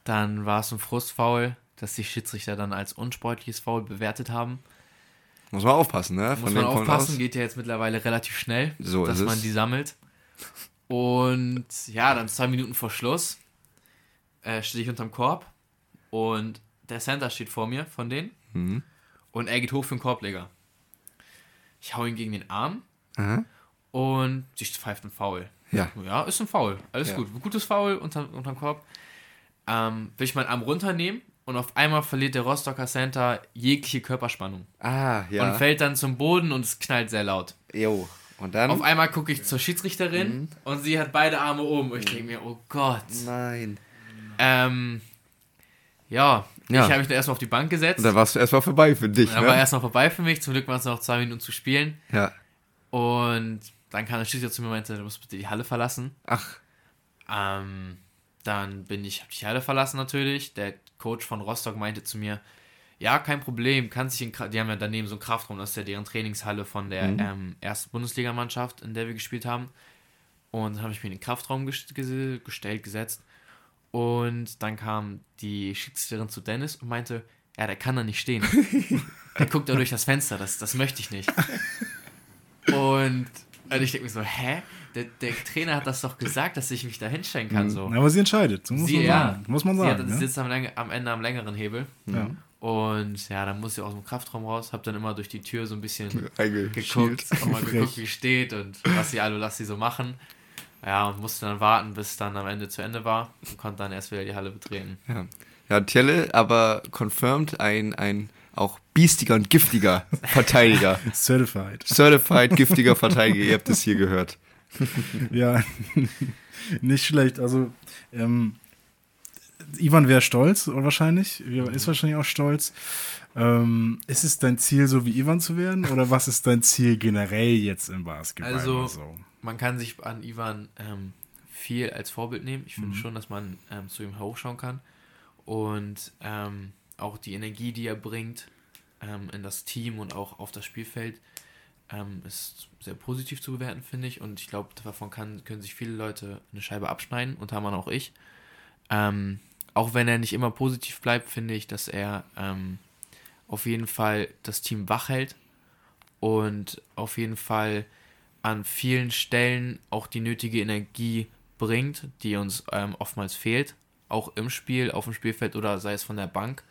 dann war es ein Frustfoul, dass die Schiedsrichter dann als unsportliches Foul bewertet haben. Muss man aufpassen, ne? Muss dem man aufpassen, aus. geht ja jetzt mittlerweile relativ schnell, So dass man die sammelt. Und ja, dann zwei Minuten vor Schluss äh, stehe ich unterm Korb und der Center steht vor mir von denen Mhm. und er geht hoch für den Korbleger. Ich hau ihn gegen den Arm Aha. und sie pfeift ein Foul. Ja. Ja, ist ein Foul. Alles Ja. gut. Gutes Foul unter, unterm Korb. Ähm, will ich meinen Arm runternehmen und auf einmal verliert der Rostocker Center jegliche Körperspannung. Ah, ja. Und fällt dann zum Boden und es knallt sehr laut. Jo. Und dann? Auf einmal gucke ich zur Schiedsrichterin Mhm. und sie hat beide Arme oben. Und ich denke mir, oh Gott. Nein. Ähm, ja, Ja. ich habe mich dann erstmal auf die Bank gesetzt. Und dann warst du erstmal vorbei für dich, Dann ne? war erstmal vorbei für mich. Zum Glück waren es noch zwei Minuten zu spielen. ja. Und dann kam der Schiedsrichter zu mir und meinte, du musst bitte die Halle verlassen. Ach, Ähm, dann bin ich, hab die Halle verlassen natürlich. Der Coach von Rostock meinte zu mir, ja, kein Problem, kann sich in, die haben ja daneben so einen Kraftraum, das ist ja deren Trainingshalle von der Mhm. ähm, ersten Bundesligamannschaft, in der wir gespielt haben. Und dann habe ich mich in den Kraftraum gest ges- gestellt, gesetzt. Und dann kam die Schiedsrichterin zu Dennis und meinte, ja, der kann da nicht stehen. der guckt da durch das Fenster, das, das möchte ich nicht. Und, und ich denke mir so, hä? Der, der Trainer hat das doch gesagt, dass ich mich da hinstellen kann. So. Aber sie entscheidet. So muss Sie, man ja. sagen. Muss man Sie sagen. hat, ne? sitzt am, am Ende am längeren Hebel. ja. Und ja, dann musste ich aus dem Kraftraum raus, hab dann immer durch die Tür so ein bisschen geguckt, auch mal geguckt, wie steht und was sie alle, was sie so machen. Ja, und musste dann warten, bis dann am Ende zu Ende war und konnte dann erst wieder die Halle betreten. Ja. ja, Telle, aber confirmed ein, ein auch biestiger und giftiger Verteidiger. Certified. Certified giftiger Verteidiger, ihr habt es hier gehört. Ja, nicht schlecht. Also, ähm, Ivan wäre stolz, wahrscheinlich. Ivan ist wahrscheinlich auch stolz. Ähm, ist es dein Ziel, so wie Ivan zu werden? Oder was ist dein Ziel generell jetzt im Basketball? Also- so? Man kann sich an Ivan ähm, viel als Vorbild nehmen. Ich finde schon, dass man ähm, zu ihm hochschauen kann. Und ähm, auch die Energie, die er bringt ähm, in das Team und auch auf das Spielfeld, ähm, ist sehr positiv zu bewerten, finde ich. Und ich glaube, davon kann, können sich viele Leute eine Scheibe abschneiden, unter anderem auch ich. Ähm, auch wenn er nicht immer positiv bleibt, finde ich, dass er auf jeden Fall das Team wach hält und auf jeden Fall an vielen Stellen auch die nötige Energie bringt, die uns ähm, oftmals fehlt, auch im Spiel, auf dem Spielfeld oder sei es von der Bank.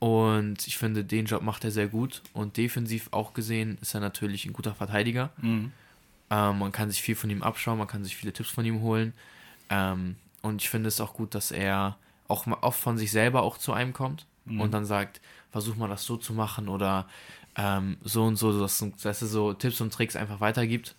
Und ich finde, den Job macht er sehr gut. Und defensiv auch gesehen ist er natürlich ein guter Verteidiger. Mhm. Ähm, man kann sich viel von ihm abschauen, man kann sich viele Tipps von ihm holen. Ähm, und ich finde es auch gut, dass er auch oft von sich selber auch zu einem kommt mhm. und dann sagt, versuch mal das so zu machen oder ähm, so und so, dass, dass er so Tipps und Tricks einfach weitergibt.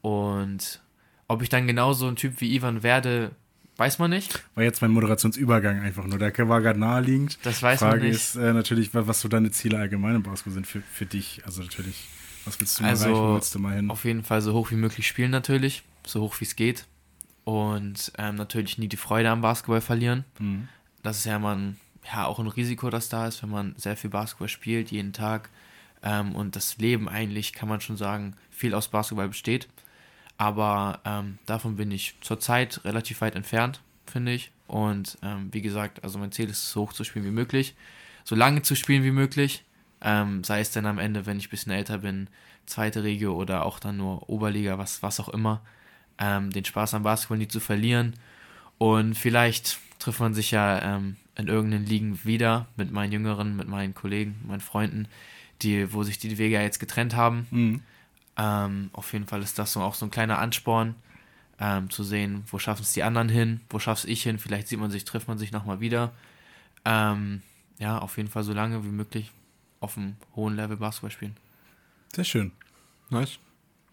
Und ob ich dann genauso ein Typ wie Ivan werde, weiß man nicht. War jetzt mein Moderationsübergang einfach nur. Der war gerade naheliegend. Das weiß Frage man nicht. ist äh, natürlich, was so deine Ziele allgemein im Basketball sind für, für dich. Also natürlich, was willst du also, erreichen, wo willst du mal hin? Auf jeden Fall so hoch wie möglich spielen natürlich, so hoch wie es geht. Und ähm, natürlich nie die Freude am Basketball verlieren. Mhm. Das ist ja immer ein, ja, auch ein Risiko, das da ist, wenn man sehr viel Basketball spielt, jeden Tag. Ähm, und das Leben eigentlich, kann man schon sagen, viel aus Basketball besteht. Aber ähm, davon bin ich zurzeit relativ weit entfernt, finde ich. Und ähm, wie gesagt, also mein Ziel ist es, so hoch zu spielen wie möglich, so lange zu spielen wie möglich. Ähm, sei es dann am Ende, wenn ich ein bisschen älter bin, zweite Regio oder auch dann nur Oberliga, was, was auch immer. Ähm, den Spaß am Basketball nie zu verlieren. Und vielleicht trifft man sich ja ähm, in irgendeinen Ligen wieder mit meinen Jüngeren, mit meinen Kollegen, meinen Freunden, die, wo sich die Wege ja jetzt getrennt haben. Mhm. Ähm, auf jeden Fall ist das so auch so ein kleiner Ansporn, ähm, zu sehen, wo schaffen es die anderen hin, wo schaff's ich hin, vielleicht sieht man sich, trifft man sich nochmal wieder. Ähm, ja, auf jeden Fall so lange wie möglich auf einem hohen Level Basketball spielen. Sehr schön. Nice.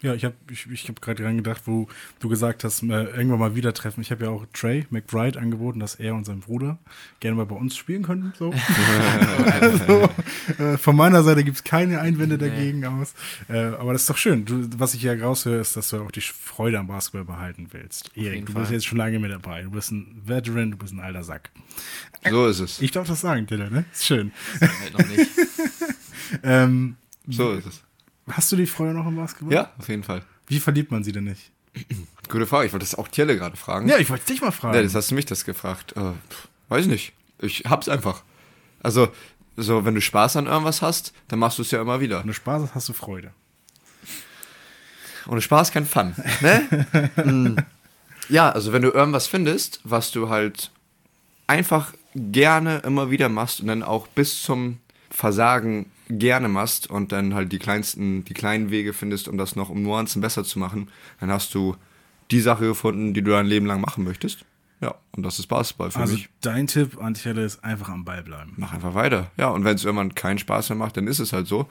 Ja, ich habe ich, ich hab gerade dran gedacht, wo du gesagt hast, äh, irgendwann mal wieder treffen. Ich habe ja auch Trey McBride angeboten, dass er und sein Bruder gerne mal bei uns spielen könnten. So. also, äh, von meiner Seite gibt es keine Einwände dagegen nee. aus. Äh, aber das ist doch schön. Du, was ich hier raushöre, ist, dass du auch die Freude am Basketball behalten willst. Erik, du bist jetzt schon lange mit dabei. Du bist ein Veteran, du bist ein alter Sack. So ist es. Ich darf das sagen, Dylan, ne? Ist schön. Halt noch nicht. ähm, so ist es. Hast du die Freude noch im Basketball? Ja, auf jeden Fall. Wie verliebt man sie denn nicht? Gute Frage. Ich wollte das auch Tjelle gerade fragen. Ja, ich wollte dich mal fragen. Ja, das hast du mich das gefragt. Äh, weiß nicht. Ich hab's einfach. Also, so, wenn du Spaß an irgendwas hast, dann machst du es ja immer wieder. Wenn du Spaß hast, hast du Freude. Ohne Spaß kein Fun. Ne? mm. Ja, also wenn du irgendwas findest, was du halt einfach gerne immer wieder machst und dann auch bis zum Versagen gerne machst und dann halt die kleinsten, die kleinen Wege findest, um das noch um Nuancen besser zu machen, dann hast du die Sache gefunden, die du dein Leben lang machen möchtest. Ja, und das ist Basketball für also mich. Dein Tipp an Telle ist einfach am Ball bleiben. Mach einfach weiter. Ja, und wenn es irgendwann keinen Spaß mehr macht, dann ist es halt so.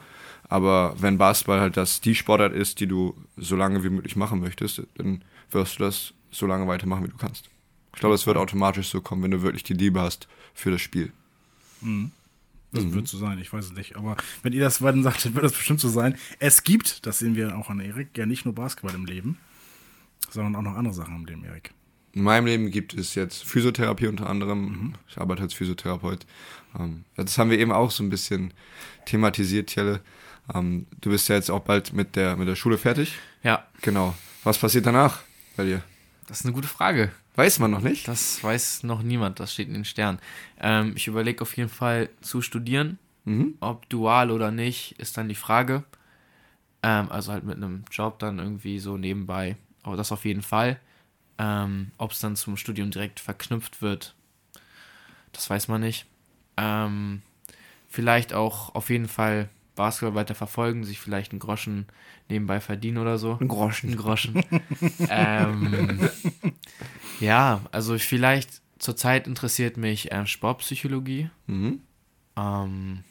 Aber wenn Basketball halt das die Sportart ist, die du so lange wie möglich machen möchtest, dann wirst du das so lange weitermachen, wie du kannst. Ich glaube, es wird automatisch so kommen, wenn du wirklich die Liebe hast für das Spiel. Mhm. Das mhm. wird so sein, ich weiß es nicht. Aber wenn ihr das weiter sagt, dann wird das bestimmt so sein. Es gibt, das sehen wir auch an Erik, ja nicht nur Basketball im Leben, sondern auch noch andere Sachen im Leben, Erik. In meinem Leben gibt es jetzt Physiotherapie unter anderem. Mhm. Ich arbeite als Physiotherapeut. Ähm, das haben wir eben auch so ein bisschen thematisiert, Tjelle. Ähm, du bist ja jetzt auch bald mit der, mit der Schule fertig. Ja. Genau. Was passiert danach bei dir? Das ist eine gute Frage. Weiß man noch nicht? Das weiß noch niemand, das steht in den Sternen. Ähm, ich überlege auf jeden Fall zu studieren. Mhm. Ob dual oder nicht, ist dann die Frage. Ähm, also halt mit einem Job dann irgendwie so nebenbei. Aber das auf jeden Fall. Ähm, Ob es dann zum Studium direkt verknüpft wird, das weiß man nicht. Ähm, vielleicht auch auf jeden Fall Basketball weiter verfolgen, sich vielleicht einen Groschen nebenbei verdienen oder so. Ein Groschen. Ein Groschen. ähm, ja, also vielleicht zurzeit interessiert mich äh, Sportpsychologie. Mhm. Ähm,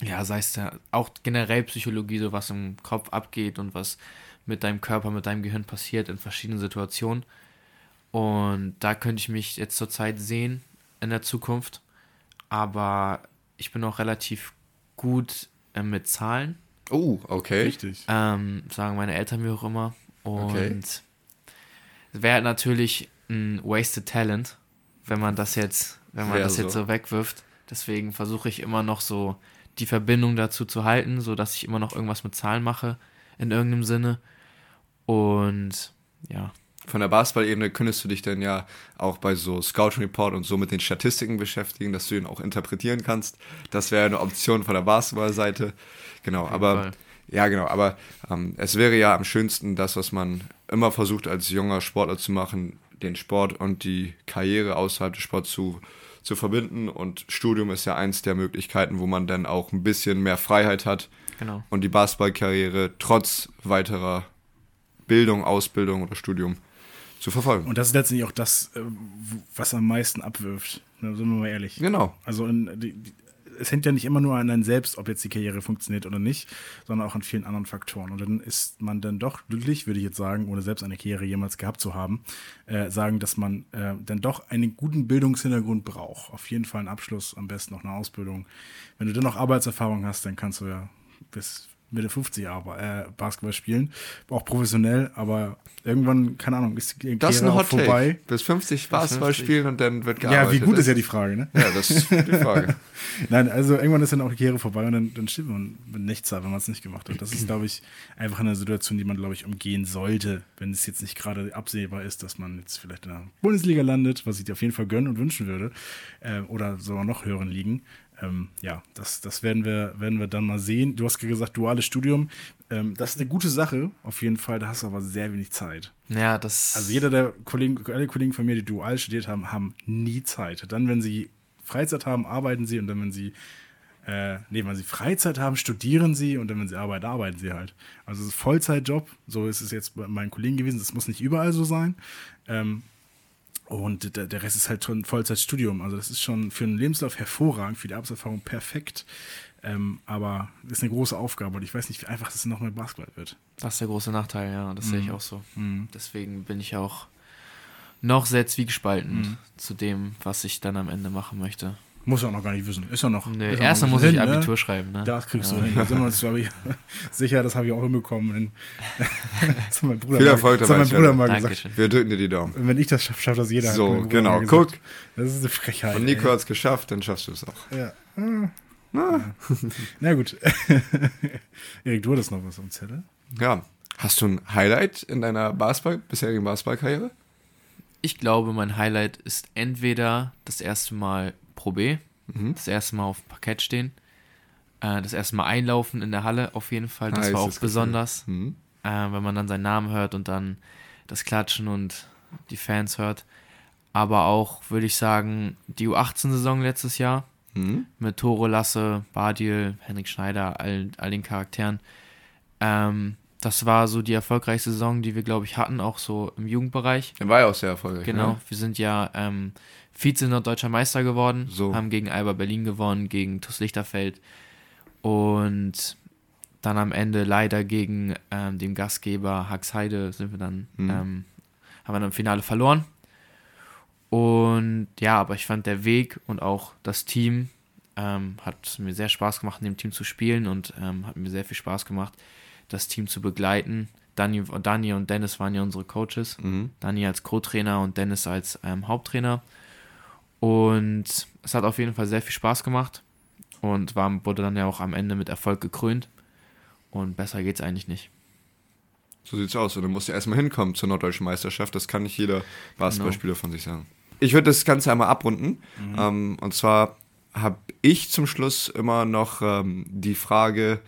ja, sei es ja auch generell Psychologie, so was im Kopf abgeht und was mit deinem Körper, mit deinem Gehirn passiert in verschiedenen Situationen. Und da könnte ich mich jetzt zurzeit sehen in der Zukunft. Aber ich bin auch relativ gut äh, mit Zahlen. Oh, okay. Richtig. Ähm, sagen meine Eltern mir auch immer. Und okay. wäre natürlich ein wasted talent, wenn man das jetzt, wenn man das so. jetzt so wegwirft. Deswegen versuche ich immer noch so die Verbindung dazu zu halten, so dass ich immer noch irgendwas mit Zahlen mache in irgendeinem Sinne. Und ja. Von der Basketball-Ebene könntest du dich dann ja auch bei so Scouting Report und so mit den Statistiken beschäftigen, dass du ihn auch interpretieren kannst. Das wäre eine Option von der Basketball-Seite. Genau, aber Fall. ja, genau, aber ähm, es wäre ja am schönsten das, was man immer versucht als junger Sportler zu machen, den Sport und die Karriere außerhalb des Sports zu, zu verbinden. Und Studium ist ja eins der Möglichkeiten, wo man dann auch ein bisschen mehr Freiheit hat genau. und die Basketballkarriere trotz weiterer Bildung, Ausbildung oder Studium zu verfolgen. Und das ist letztendlich auch das, äh, was am meisten abwirft. Da sind wir mal ehrlich. Genau. Also in, die, die, es hängt ja nicht immer nur an einem selbst, ob jetzt die Karriere funktioniert oder nicht, sondern auch an vielen anderen Faktoren. Und dann ist man dann doch glücklich, würde ich jetzt sagen, ohne selbst eine Karriere jemals gehabt zu haben, äh, sagen, dass man äh, dann doch einen guten Bildungshintergrund braucht. Auf jeden Fall einen Abschluss, am besten noch eine Ausbildung. Wenn du dann noch Arbeitserfahrung hast, dann kannst du ja bis Mitte 50 aber, äh, Basketball spielen. Auch professionell, aber irgendwann, keine Ahnung, ist die das ist ein Hot vorbei. Take. Bis 50 Basketball spielen und dann wird gearbeitet. Ja, wie gut ist ja die Frage, ne? Ja, das ist die Frage. Nein, also irgendwann ist dann auch die Karriere vorbei und dann, dann steht man mit nichts da, wenn man es nicht gemacht hat. Das ist, glaube ich, einfach eine Situation, die man, glaube ich, umgehen sollte, wenn es jetzt nicht gerade absehbar ist, dass man jetzt vielleicht in der Bundesliga landet, was ich dir auf jeden Fall gönnen und wünschen würde, äh, oder sogar noch höheren liegen ähm, ja, das, das werden, wir, werden wir dann mal sehen. Du hast gesagt, duales Studium. Ähm, das ist eine gute Sache, auf jeden Fall. Da hast du aber sehr wenig Zeit. Ja, das. Also jeder der Kollegen, alle Kollegen von mir, die dual studiert haben, haben nie Zeit. Dann, wenn sie Freizeit haben, arbeiten sie und dann, wenn sie äh, nee, wenn sie Freizeit haben, studieren sie und dann, wenn sie arbeiten, arbeiten sie halt. Also es ist Vollzeitjob, so ist es jetzt bei meinen Kollegen gewesen. Das muss nicht überall so sein. Ähm, und der, der Rest ist halt schon Vollzeitstudium. Also das ist schon für einen Lebenslauf hervorragend, für die Arbeitserfahrung perfekt. Ähm, aber ist eine große Aufgabe und ich weiß nicht, wie einfach das noch mit Basketball wird. Das ist der große Nachteil, ja. Das mhm. sehe ich mhm. auch so. Mhm. Deswegen bin ich auch noch sehr zwiegespalten mhm. zu dem, was ich dann am Ende machen möchte. Muss er noch gar nicht wissen. Ist er noch. Nee, erstmal muss hin, ich Abitur ne? schreiben. Ne? Das kriegst ja. du hin. Da sind wir uns, ich, sicher, das habe ich auch hinbekommen. das hat mein Bruder Viel Erfolg dabei. Das hat mein Bruder mal gesagt. Wir drücken dir die Daumen. Wenn ich das schaffe, schafft das jeder. So, genau. Guck. Das ist eine Frechheit. Und Nico hat es geschafft, dann schaffst du es auch. Ja. Ah. Na. Na gut. Erik, du hattest noch was am Zettel. Ja. Hast du ein Highlight in deiner Basketball, bisherigen Basketballkarriere? Ich glaube, mein Highlight ist entweder das erste Mal Pro B. Mhm. Das erste Mal auf dem Parkett stehen. Äh, das erste Mal einlaufen in der Halle auf jeden Fall. Das ah, war auch besonders. Mhm. Äh, wenn man dann seinen Namen hört und dann das Klatschen und die Fans hört. Aber auch, würde ich sagen, die U18-Saison letztes Jahr. Mhm. Mit Tore Lasse, Badil, Henrik Schneider, all, all den Charakteren. Ähm, das war so die erfolgreichste Saison, die wir, glaube ich, hatten, auch so im Jugendbereich. Der war ja auch sehr erfolgreich. Genau, ne? wir sind ja ähm, Vize-Norddeutscher Meister geworden, so. haben gegen Alba Berlin gewonnen, gegen TuS Lichterfeld und dann am Ende leider gegen ähm, den Gastgeber Haxheide sind wir dann, mhm. ähm, haben wir dann im Finale verloren. Und ja, aber ich fand der Weg und auch das Team ähm, hat mir sehr Spaß gemacht, in dem Team zu spielen und ähm, hat mir sehr viel Spaß gemacht, das Team zu begleiten. Dani, Dani und Dennis waren ja unsere Coaches. Mhm. Dani als Co-Trainer und Dennis als ähm, Haupttrainer. Und es hat auf jeden Fall sehr viel Spaß gemacht und war, wurde dann ja auch am Ende mit Erfolg gekrönt. Und besser geht's eigentlich nicht. So sieht's aus. Und dann musst du erstmal hinkommen zur norddeutschen Meisterschaft. Das kann nicht jeder Basketballspieler genau. von sich sagen. Ich würde das Ganze einmal abrunden. Mhm. Ähm, und zwar habe ich zum Schluss immer noch ähm, die Frage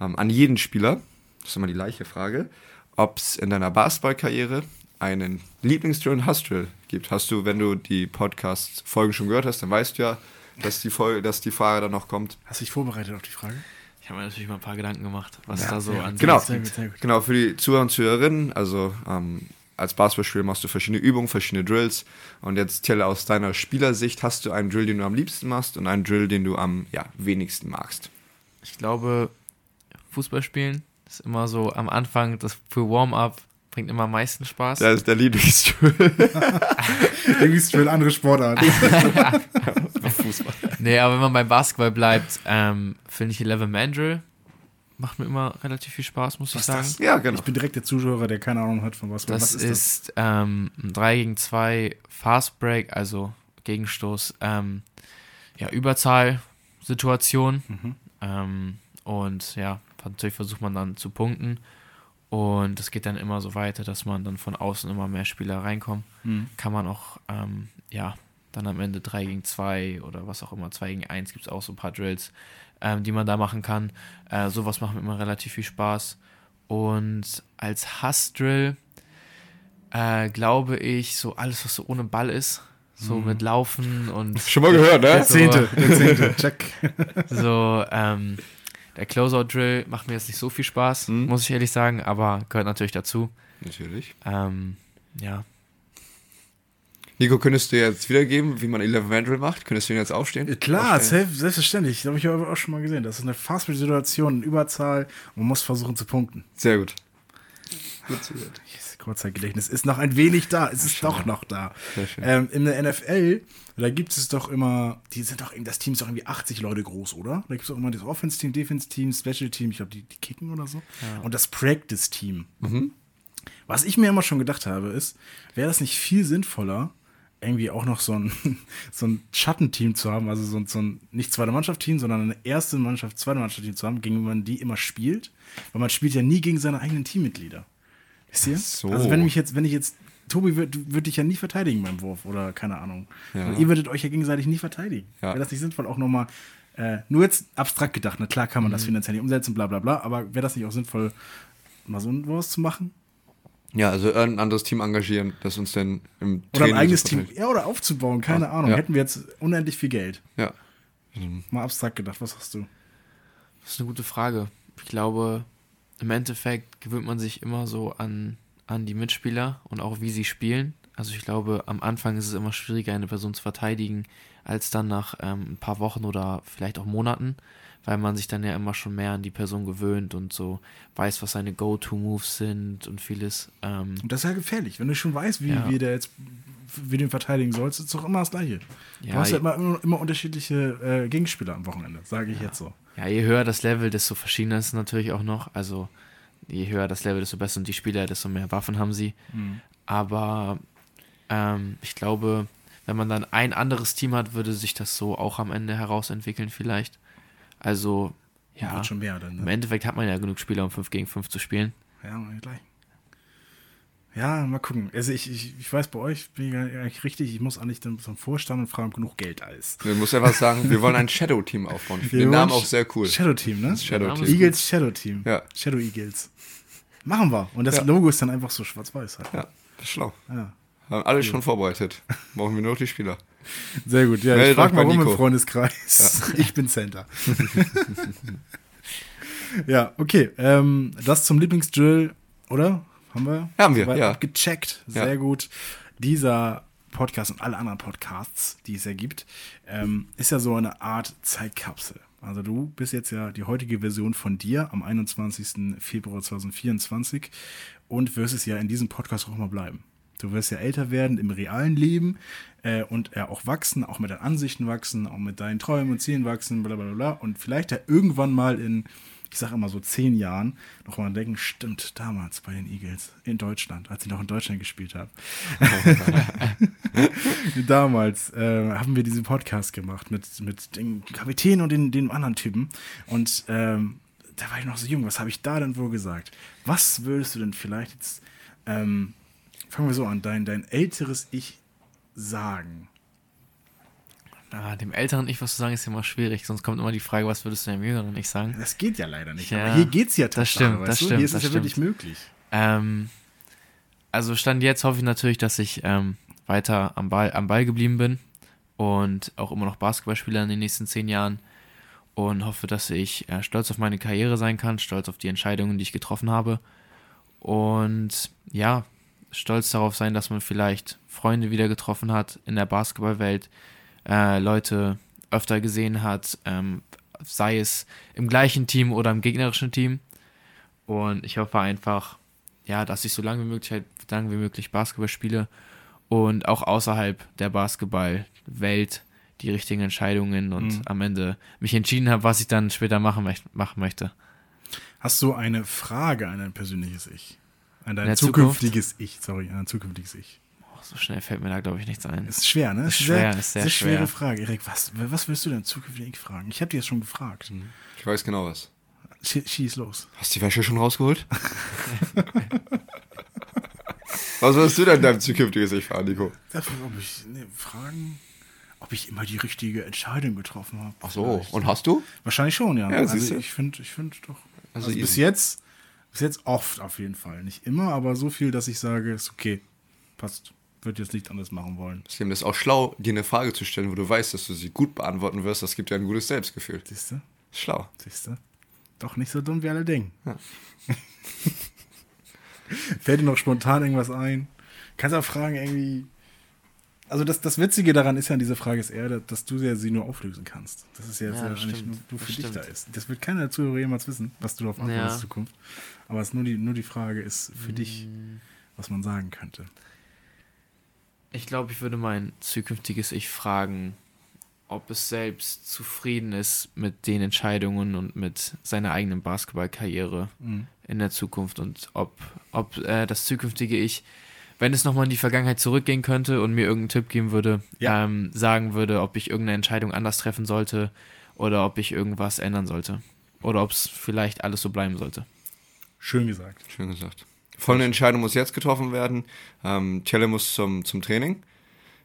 ähm, an jeden Spieler, das ist immer die gleiche Frage, ob es in deiner Basketballkarriere einen Lieblingsdrill und Hassdrill gibt. Hast du, wenn du die Podcast-Folgen schon gehört hast, dann weißt du ja, dass die, Folge, dass die Frage dann noch kommt. Hast du dich vorbereitet auf die Frage? Ich habe mir natürlich mal ein paar Gedanken gemacht, was ja, da so ja, an genau, sehr gut, sehr gut. genau, für die Zuhörer und Zuhörerinnen, also ähm, als Basketballspieler machst du verschiedene Übungen, verschiedene Drills. Und jetzt, Till, aus deiner Spielersicht, hast du einen Drill, den du am liebsten machst und einen Drill, den du am ja, wenigsten magst? Ich glaube, Fußball spielen ist immer so am Anfang das für Warm-up bringt immer am meisten Spaß. Das ist der Lieblingsdrill. Lieblingsdrill, andere Sportart. Fußball. Nee, aber wenn man beim Basketball bleibt, ähm, finde ich 11 Man Drill. Macht mir immer relativ viel Spaß, muss was ich sagen. Das? Ja, genau. Ich bin direkt der Zuschauer, der keine Ahnung hat von was. Das was ist, ist das? Ähm, ein 3 gegen 2 Fast Break, also Gegenstoß, ähm, ja, Überzahlsituation. Mhm. Ähm, und ja, natürlich versucht man dann zu punkten. Und es geht dann immer so weiter, dass man dann von außen immer mehr Spieler reinkommen. Mhm. Kann man auch, ähm, ja, dann am Ende 3 gegen 2 oder was auch immer, 2 gegen 1 gibt es auch so ein paar Drills, ähm, die man da machen kann. Äh, sowas macht mir immer relativ viel Spaß. Und als Hassdrill äh, glaube ich, so alles, was so ohne Ball ist, so mit Laufen und Schon mal gehört, ne? Der Zehnte, der Zehnte, check. so, ähm, der Closeout-Drill macht mir jetzt nicht so viel Spaß, Mhm. muss ich ehrlich sagen, aber gehört natürlich dazu. Natürlich. Ähm, ja, Nico, könntest du jetzt wiedergeben, wie man 11 Vandal macht? Könntest du ihn jetzt aufstehen? Klar, Aufstellen? selbst, selbstverständlich. Das habe ich aber auch schon mal gesehen. Das ist eine Fastfood-Situation, eine Überzahl. Man muss versuchen zu punkten. Sehr gut. Gut Kurzzeitgedächtnis ist noch ein wenig da. Es ist doch noch da. Sehr schön. Ähm, in der NFL, da gibt es doch immer, die sind doch, das Team ist doch irgendwie 80 Leute groß, oder? Da gibt es doch immer das Offense-Team, Defense-Team, Special-Team, ich glaube, die, die kicken oder so. Und das Practice-Team. Was ich mir immer schon gedacht habe, ist, wäre das nicht viel sinnvoller, irgendwie auch noch so ein, so ein Schattenteam zu haben, also so ein, so ein nicht zweite Mannschaft-Team, sondern eine erste Mannschaft, zweite Mannschaft-Team zu haben, gegen man die immer spielt. Weil man spielt ja nie gegen seine eigenen Teammitglieder. Wisst ihr? So. Also wenn mich jetzt, wenn ich jetzt, Tobi würde würd dich ja nie verteidigen beim Wurf oder keine Ahnung. Ja. Ihr würdet euch ja gegenseitig nie verteidigen. Ja. Wäre das nicht sinnvoll, auch nochmal, äh, nur jetzt abstrakt gedacht, na klar kann man das Mhm. finanziell nicht umsetzen, bla bla bla, aber wäre das nicht auch sinnvoll, mal so was zu machen? Ja, also irgendein anderes Team engagieren, das uns dann im Oder ein Training eigenes so Team, ja, oder aufzubauen, keine Ja. Ahnung. Ja. Hätten wir jetzt unendlich viel Geld. Ja. Mal abstrakt gedacht, was hast du? das ist eine gute Frage. Ich glaube, im Endeffekt gewöhnt man sich immer so an, an die Mitspieler und auch wie sie spielen. Also ich glaube, am Anfang ist es immer schwieriger, eine Person zu verteidigen, als dann nach ähm, ein paar Wochen oder vielleicht auch Monaten, weil man sich dann ja immer schon mehr an die Person gewöhnt und so weiß, was seine Go-To-Moves sind und vieles. Ähm, Und das ist ja gefährlich. Wenn du schon weißt, wie, Ja. wie der jetzt, wie du ihn verteidigen sollst, ist doch immer das Gleiche. Ja, du hast ja ich- immer, immer, unterschiedliche äh, Gegenspieler am Wochenende, sage ich jetzt so. Ja, je höher das Level, desto verschiedener ist es natürlich auch noch. Also je höher das Level, desto besser sind die Spieler, desto mehr Waffen haben sie. Aber ähm, ich glaube, wenn man dann ein anderes Team hat, würde sich das so auch am Ende herausentwickeln vielleicht. Also ja, schon mehr dann. im Ne? Endeffekt hat man ja genug Spieler, um 5 gegen 5 zu spielen. Ja, gleich. Ja, mal gucken. Also ich, ich, ich weiß, bei euch bin ich eigentlich richtig. Ich muss eigentlich dann zum Vorstand und fragen, ob genug Geld da ist. Du musst einfach sagen, wir wollen ein Shadow-Team aufbauen. Ich finde den Namen auch sehr cool. Shadow Team, ne? Shadow Name Team. ist Eagles Shadow Team. Ja. Shadow Eagles. Machen wir. Und das Ja. Logo ist dann einfach so schwarz-weiß halt. Ja, das ist schlau. Ja. Haben alles schon vorbereitet. Brauchen wir nur noch die Spieler. Sehr gut. Ja, ich Meldet frage euch mal rum im. Freundeskreis. Ich bin Center. ja, okay. Ähm, das zum Lieblingsdrill, oder? Haben wir? Haben wir, ja. Abgecheckt. Sehr Ja. gut. Dieser Podcast und alle anderen Podcasts, die es ja gibt, ähm, ist ja so eine Art Zeitkapsel. Also du bist jetzt ja die heutige Version von dir am 21. Februar 2024 und wirst es ja in diesem Podcast auch mal bleiben. Du wirst ja älter werden im realen Leben äh, und ja auch wachsen, auch mit deinen Ansichten wachsen, auch mit deinen Träumen und Zielen wachsen, bla bla bla. bla. Und vielleicht ja irgendwann mal in, ich sag immer so zehn Jahren, nochmal denken, stimmt, damals bei den Eagles in Deutschland, als ich noch in Deutschland gespielt habe. damals äh, haben wir diesen Podcast gemacht mit, mit dem Kapitän und den, den anderen Typen. Und ähm, da war ich noch so jung. Was habe ich da denn wohl gesagt? Was würdest du denn vielleicht jetzt, ähm, fangen wir so an, dein, dein älteres Ich sagen? Ah, dem älteren Ich was zu sagen ist ja immer schwierig, sonst kommt immer die Frage, was würdest du dem jüngeren Ich sagen? Das geht ja leider nicht. Ja, aber hier geht es ja das Tatsache, stimmt, das du? stimmt, Hier ist es das ja wirklich möglich. Ähm, also Stand jetzt hoffe ich natürlich, dass ich ähm, weiter am Ball, am Ball geblieben bin und auch immer noch Basketballspieler in den nächsten zehn Jahren und hoffe, dass ich äh, stolz auf meine Karriere sein kann, stolz auf die Entscheidungen, die ich getroffen habe und ja, stolz darauf sein, dass man vielleicht Freunde wieder getroffen hat in der Basketballwelt, äh, Leute öfter gesehen hat, ähm, sei es im gleichen Team oder im gegnerischen Team. Und ich hoffe einfach, ja, dass ich so lange wie möglich, lange wie möglich Basketball spiele und auch außerhalb der Basketballwelt die richtigen Entscheidungen und Mhm. am Ende mich entschieden habe, was ich dann später machen, möcht machen möchte. Hast du eine Frage an dein persönliches Ich? An dein der Zukunft? zukünftiges Ich, sorry, an dein zukünftiges Ich. So schnell fällt mir da, glaube ich, nichts ein. Ist schwer, ne? Ist Sehr- schwer, ist sehr eine schwere schwer. Frage. Erik, was, was willst du denn zukünftig fragen? Ich habe dir das schon gefragt. Ich weiß genau was. Schie- Schieß los. Hast du die Wäsche schon rausgeholt? Was würdest du denn deinem zukünftiges Ich fragen, Nico? Dafür, ob ich, ne, fragen, ob ich immer die richtige Entscheidung getroffen habe. Ach so, und hast du? Wahrscheinlich schon, ja. Ja, also siehst du. ich finde, ich finde doch. Also Also, bis jetzt, bis jetzt oft auf jeden Fall. Nicht immer, aber so viel, dass ich sage, ist okay. Passt. Würde jetzt nicht anders machen wollen. Deswegen ist es auch schlau, dir eine Frage zu stellen, wo du weißt, dass du sie gut beantworten wirst. Das gibt dir ein gutes Selbstgefühl. Siehst du? Schlau. Siehst du? Doch nicht so dumm, wie alle denken. Ja. Fällt dir noch spontan irgendwas ein? Kannst auch fragen, irgendwie. Also das, das Witzige daran ist ja an dieser Frage ist eher, dass du ja sie nur auflösen kannst. Das ist ja jetzt Ja, ja, stimmt. nur du Das für dich stimmt. da ist. Das wird keiner Zuhörer jemals wissen, was du darauf antwortest Ja. in Zukunft. Aber es ist nur die, nur die Frage ist für dich, Mm. was man sagen könnte. Ich glaube, ich würde mein zukünftiges Ich fragen, ob es selbst zufrieden ist mit den Entscheidungen und mit seiner eigenen Basketballkarriere Mhm. in der Zukunft und ob, ob äh, das zukünftige Ich, wenn es nochmal in die Vergangenheit zurückgehen könnte und mir irgendeinen Tipp geben würde, Ja. ähm, sagen würde, ob ich irgendeine Entscheidung anders treffen sollte oder ob ich irgendwas ändern sollte. Oder ob es vielleicht alles so bleiben sollte. Schön gesagt. Schön gesagt. Folgende Entscheidung muss jetzt getroffen werden. Ähm, Tjelle muss zum, zum Training.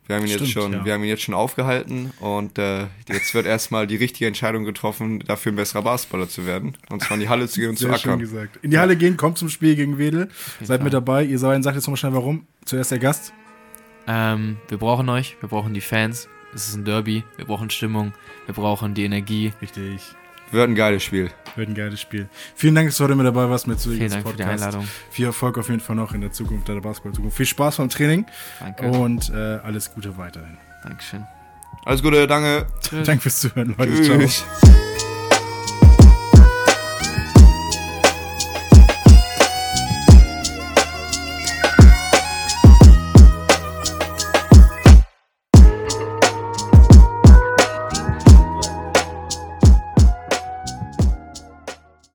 Wir haben ihn, jetzt Stimmt, schon, ja. wir haben ihn jetzt schon aufgehalten und äh, jetzt wird erstmal die richtige Entscheidung getroffen, dafür ein besserer Basketballer zu werden. Und zwar in die Halle zu gehen und zu Sehr schön ackern. gesagt. In die Halle gehen, kommt zum Spiel gegen Wedel. jeden Seid mit dabei. Ihr seid, sagt jetzt nochmal schnell warum. Zuerst der Gast. Ähm, wir brauchen euch, wir brauchen die Fans. Es ist ein Derby, wir brauchen Stimmung, wir brauchen die Energie. Richtig. Wird ein geiles Spiel. Wird ein geiles Spiel. Vielen Dank, dass du heute mit dabei warst mit zu Vielen Dank für die Einladung. Viel Erfolg auf jeden Fall noch in der Zukunft deiner Basketball-Zukunft. Viel Spaß beim Training Danke. und äh, alles Gute weiterhin. Dankeschön. Alles Gute, danke. Tschüss. Danke fürs Zuhören, Leute. Ciao. Tschüss.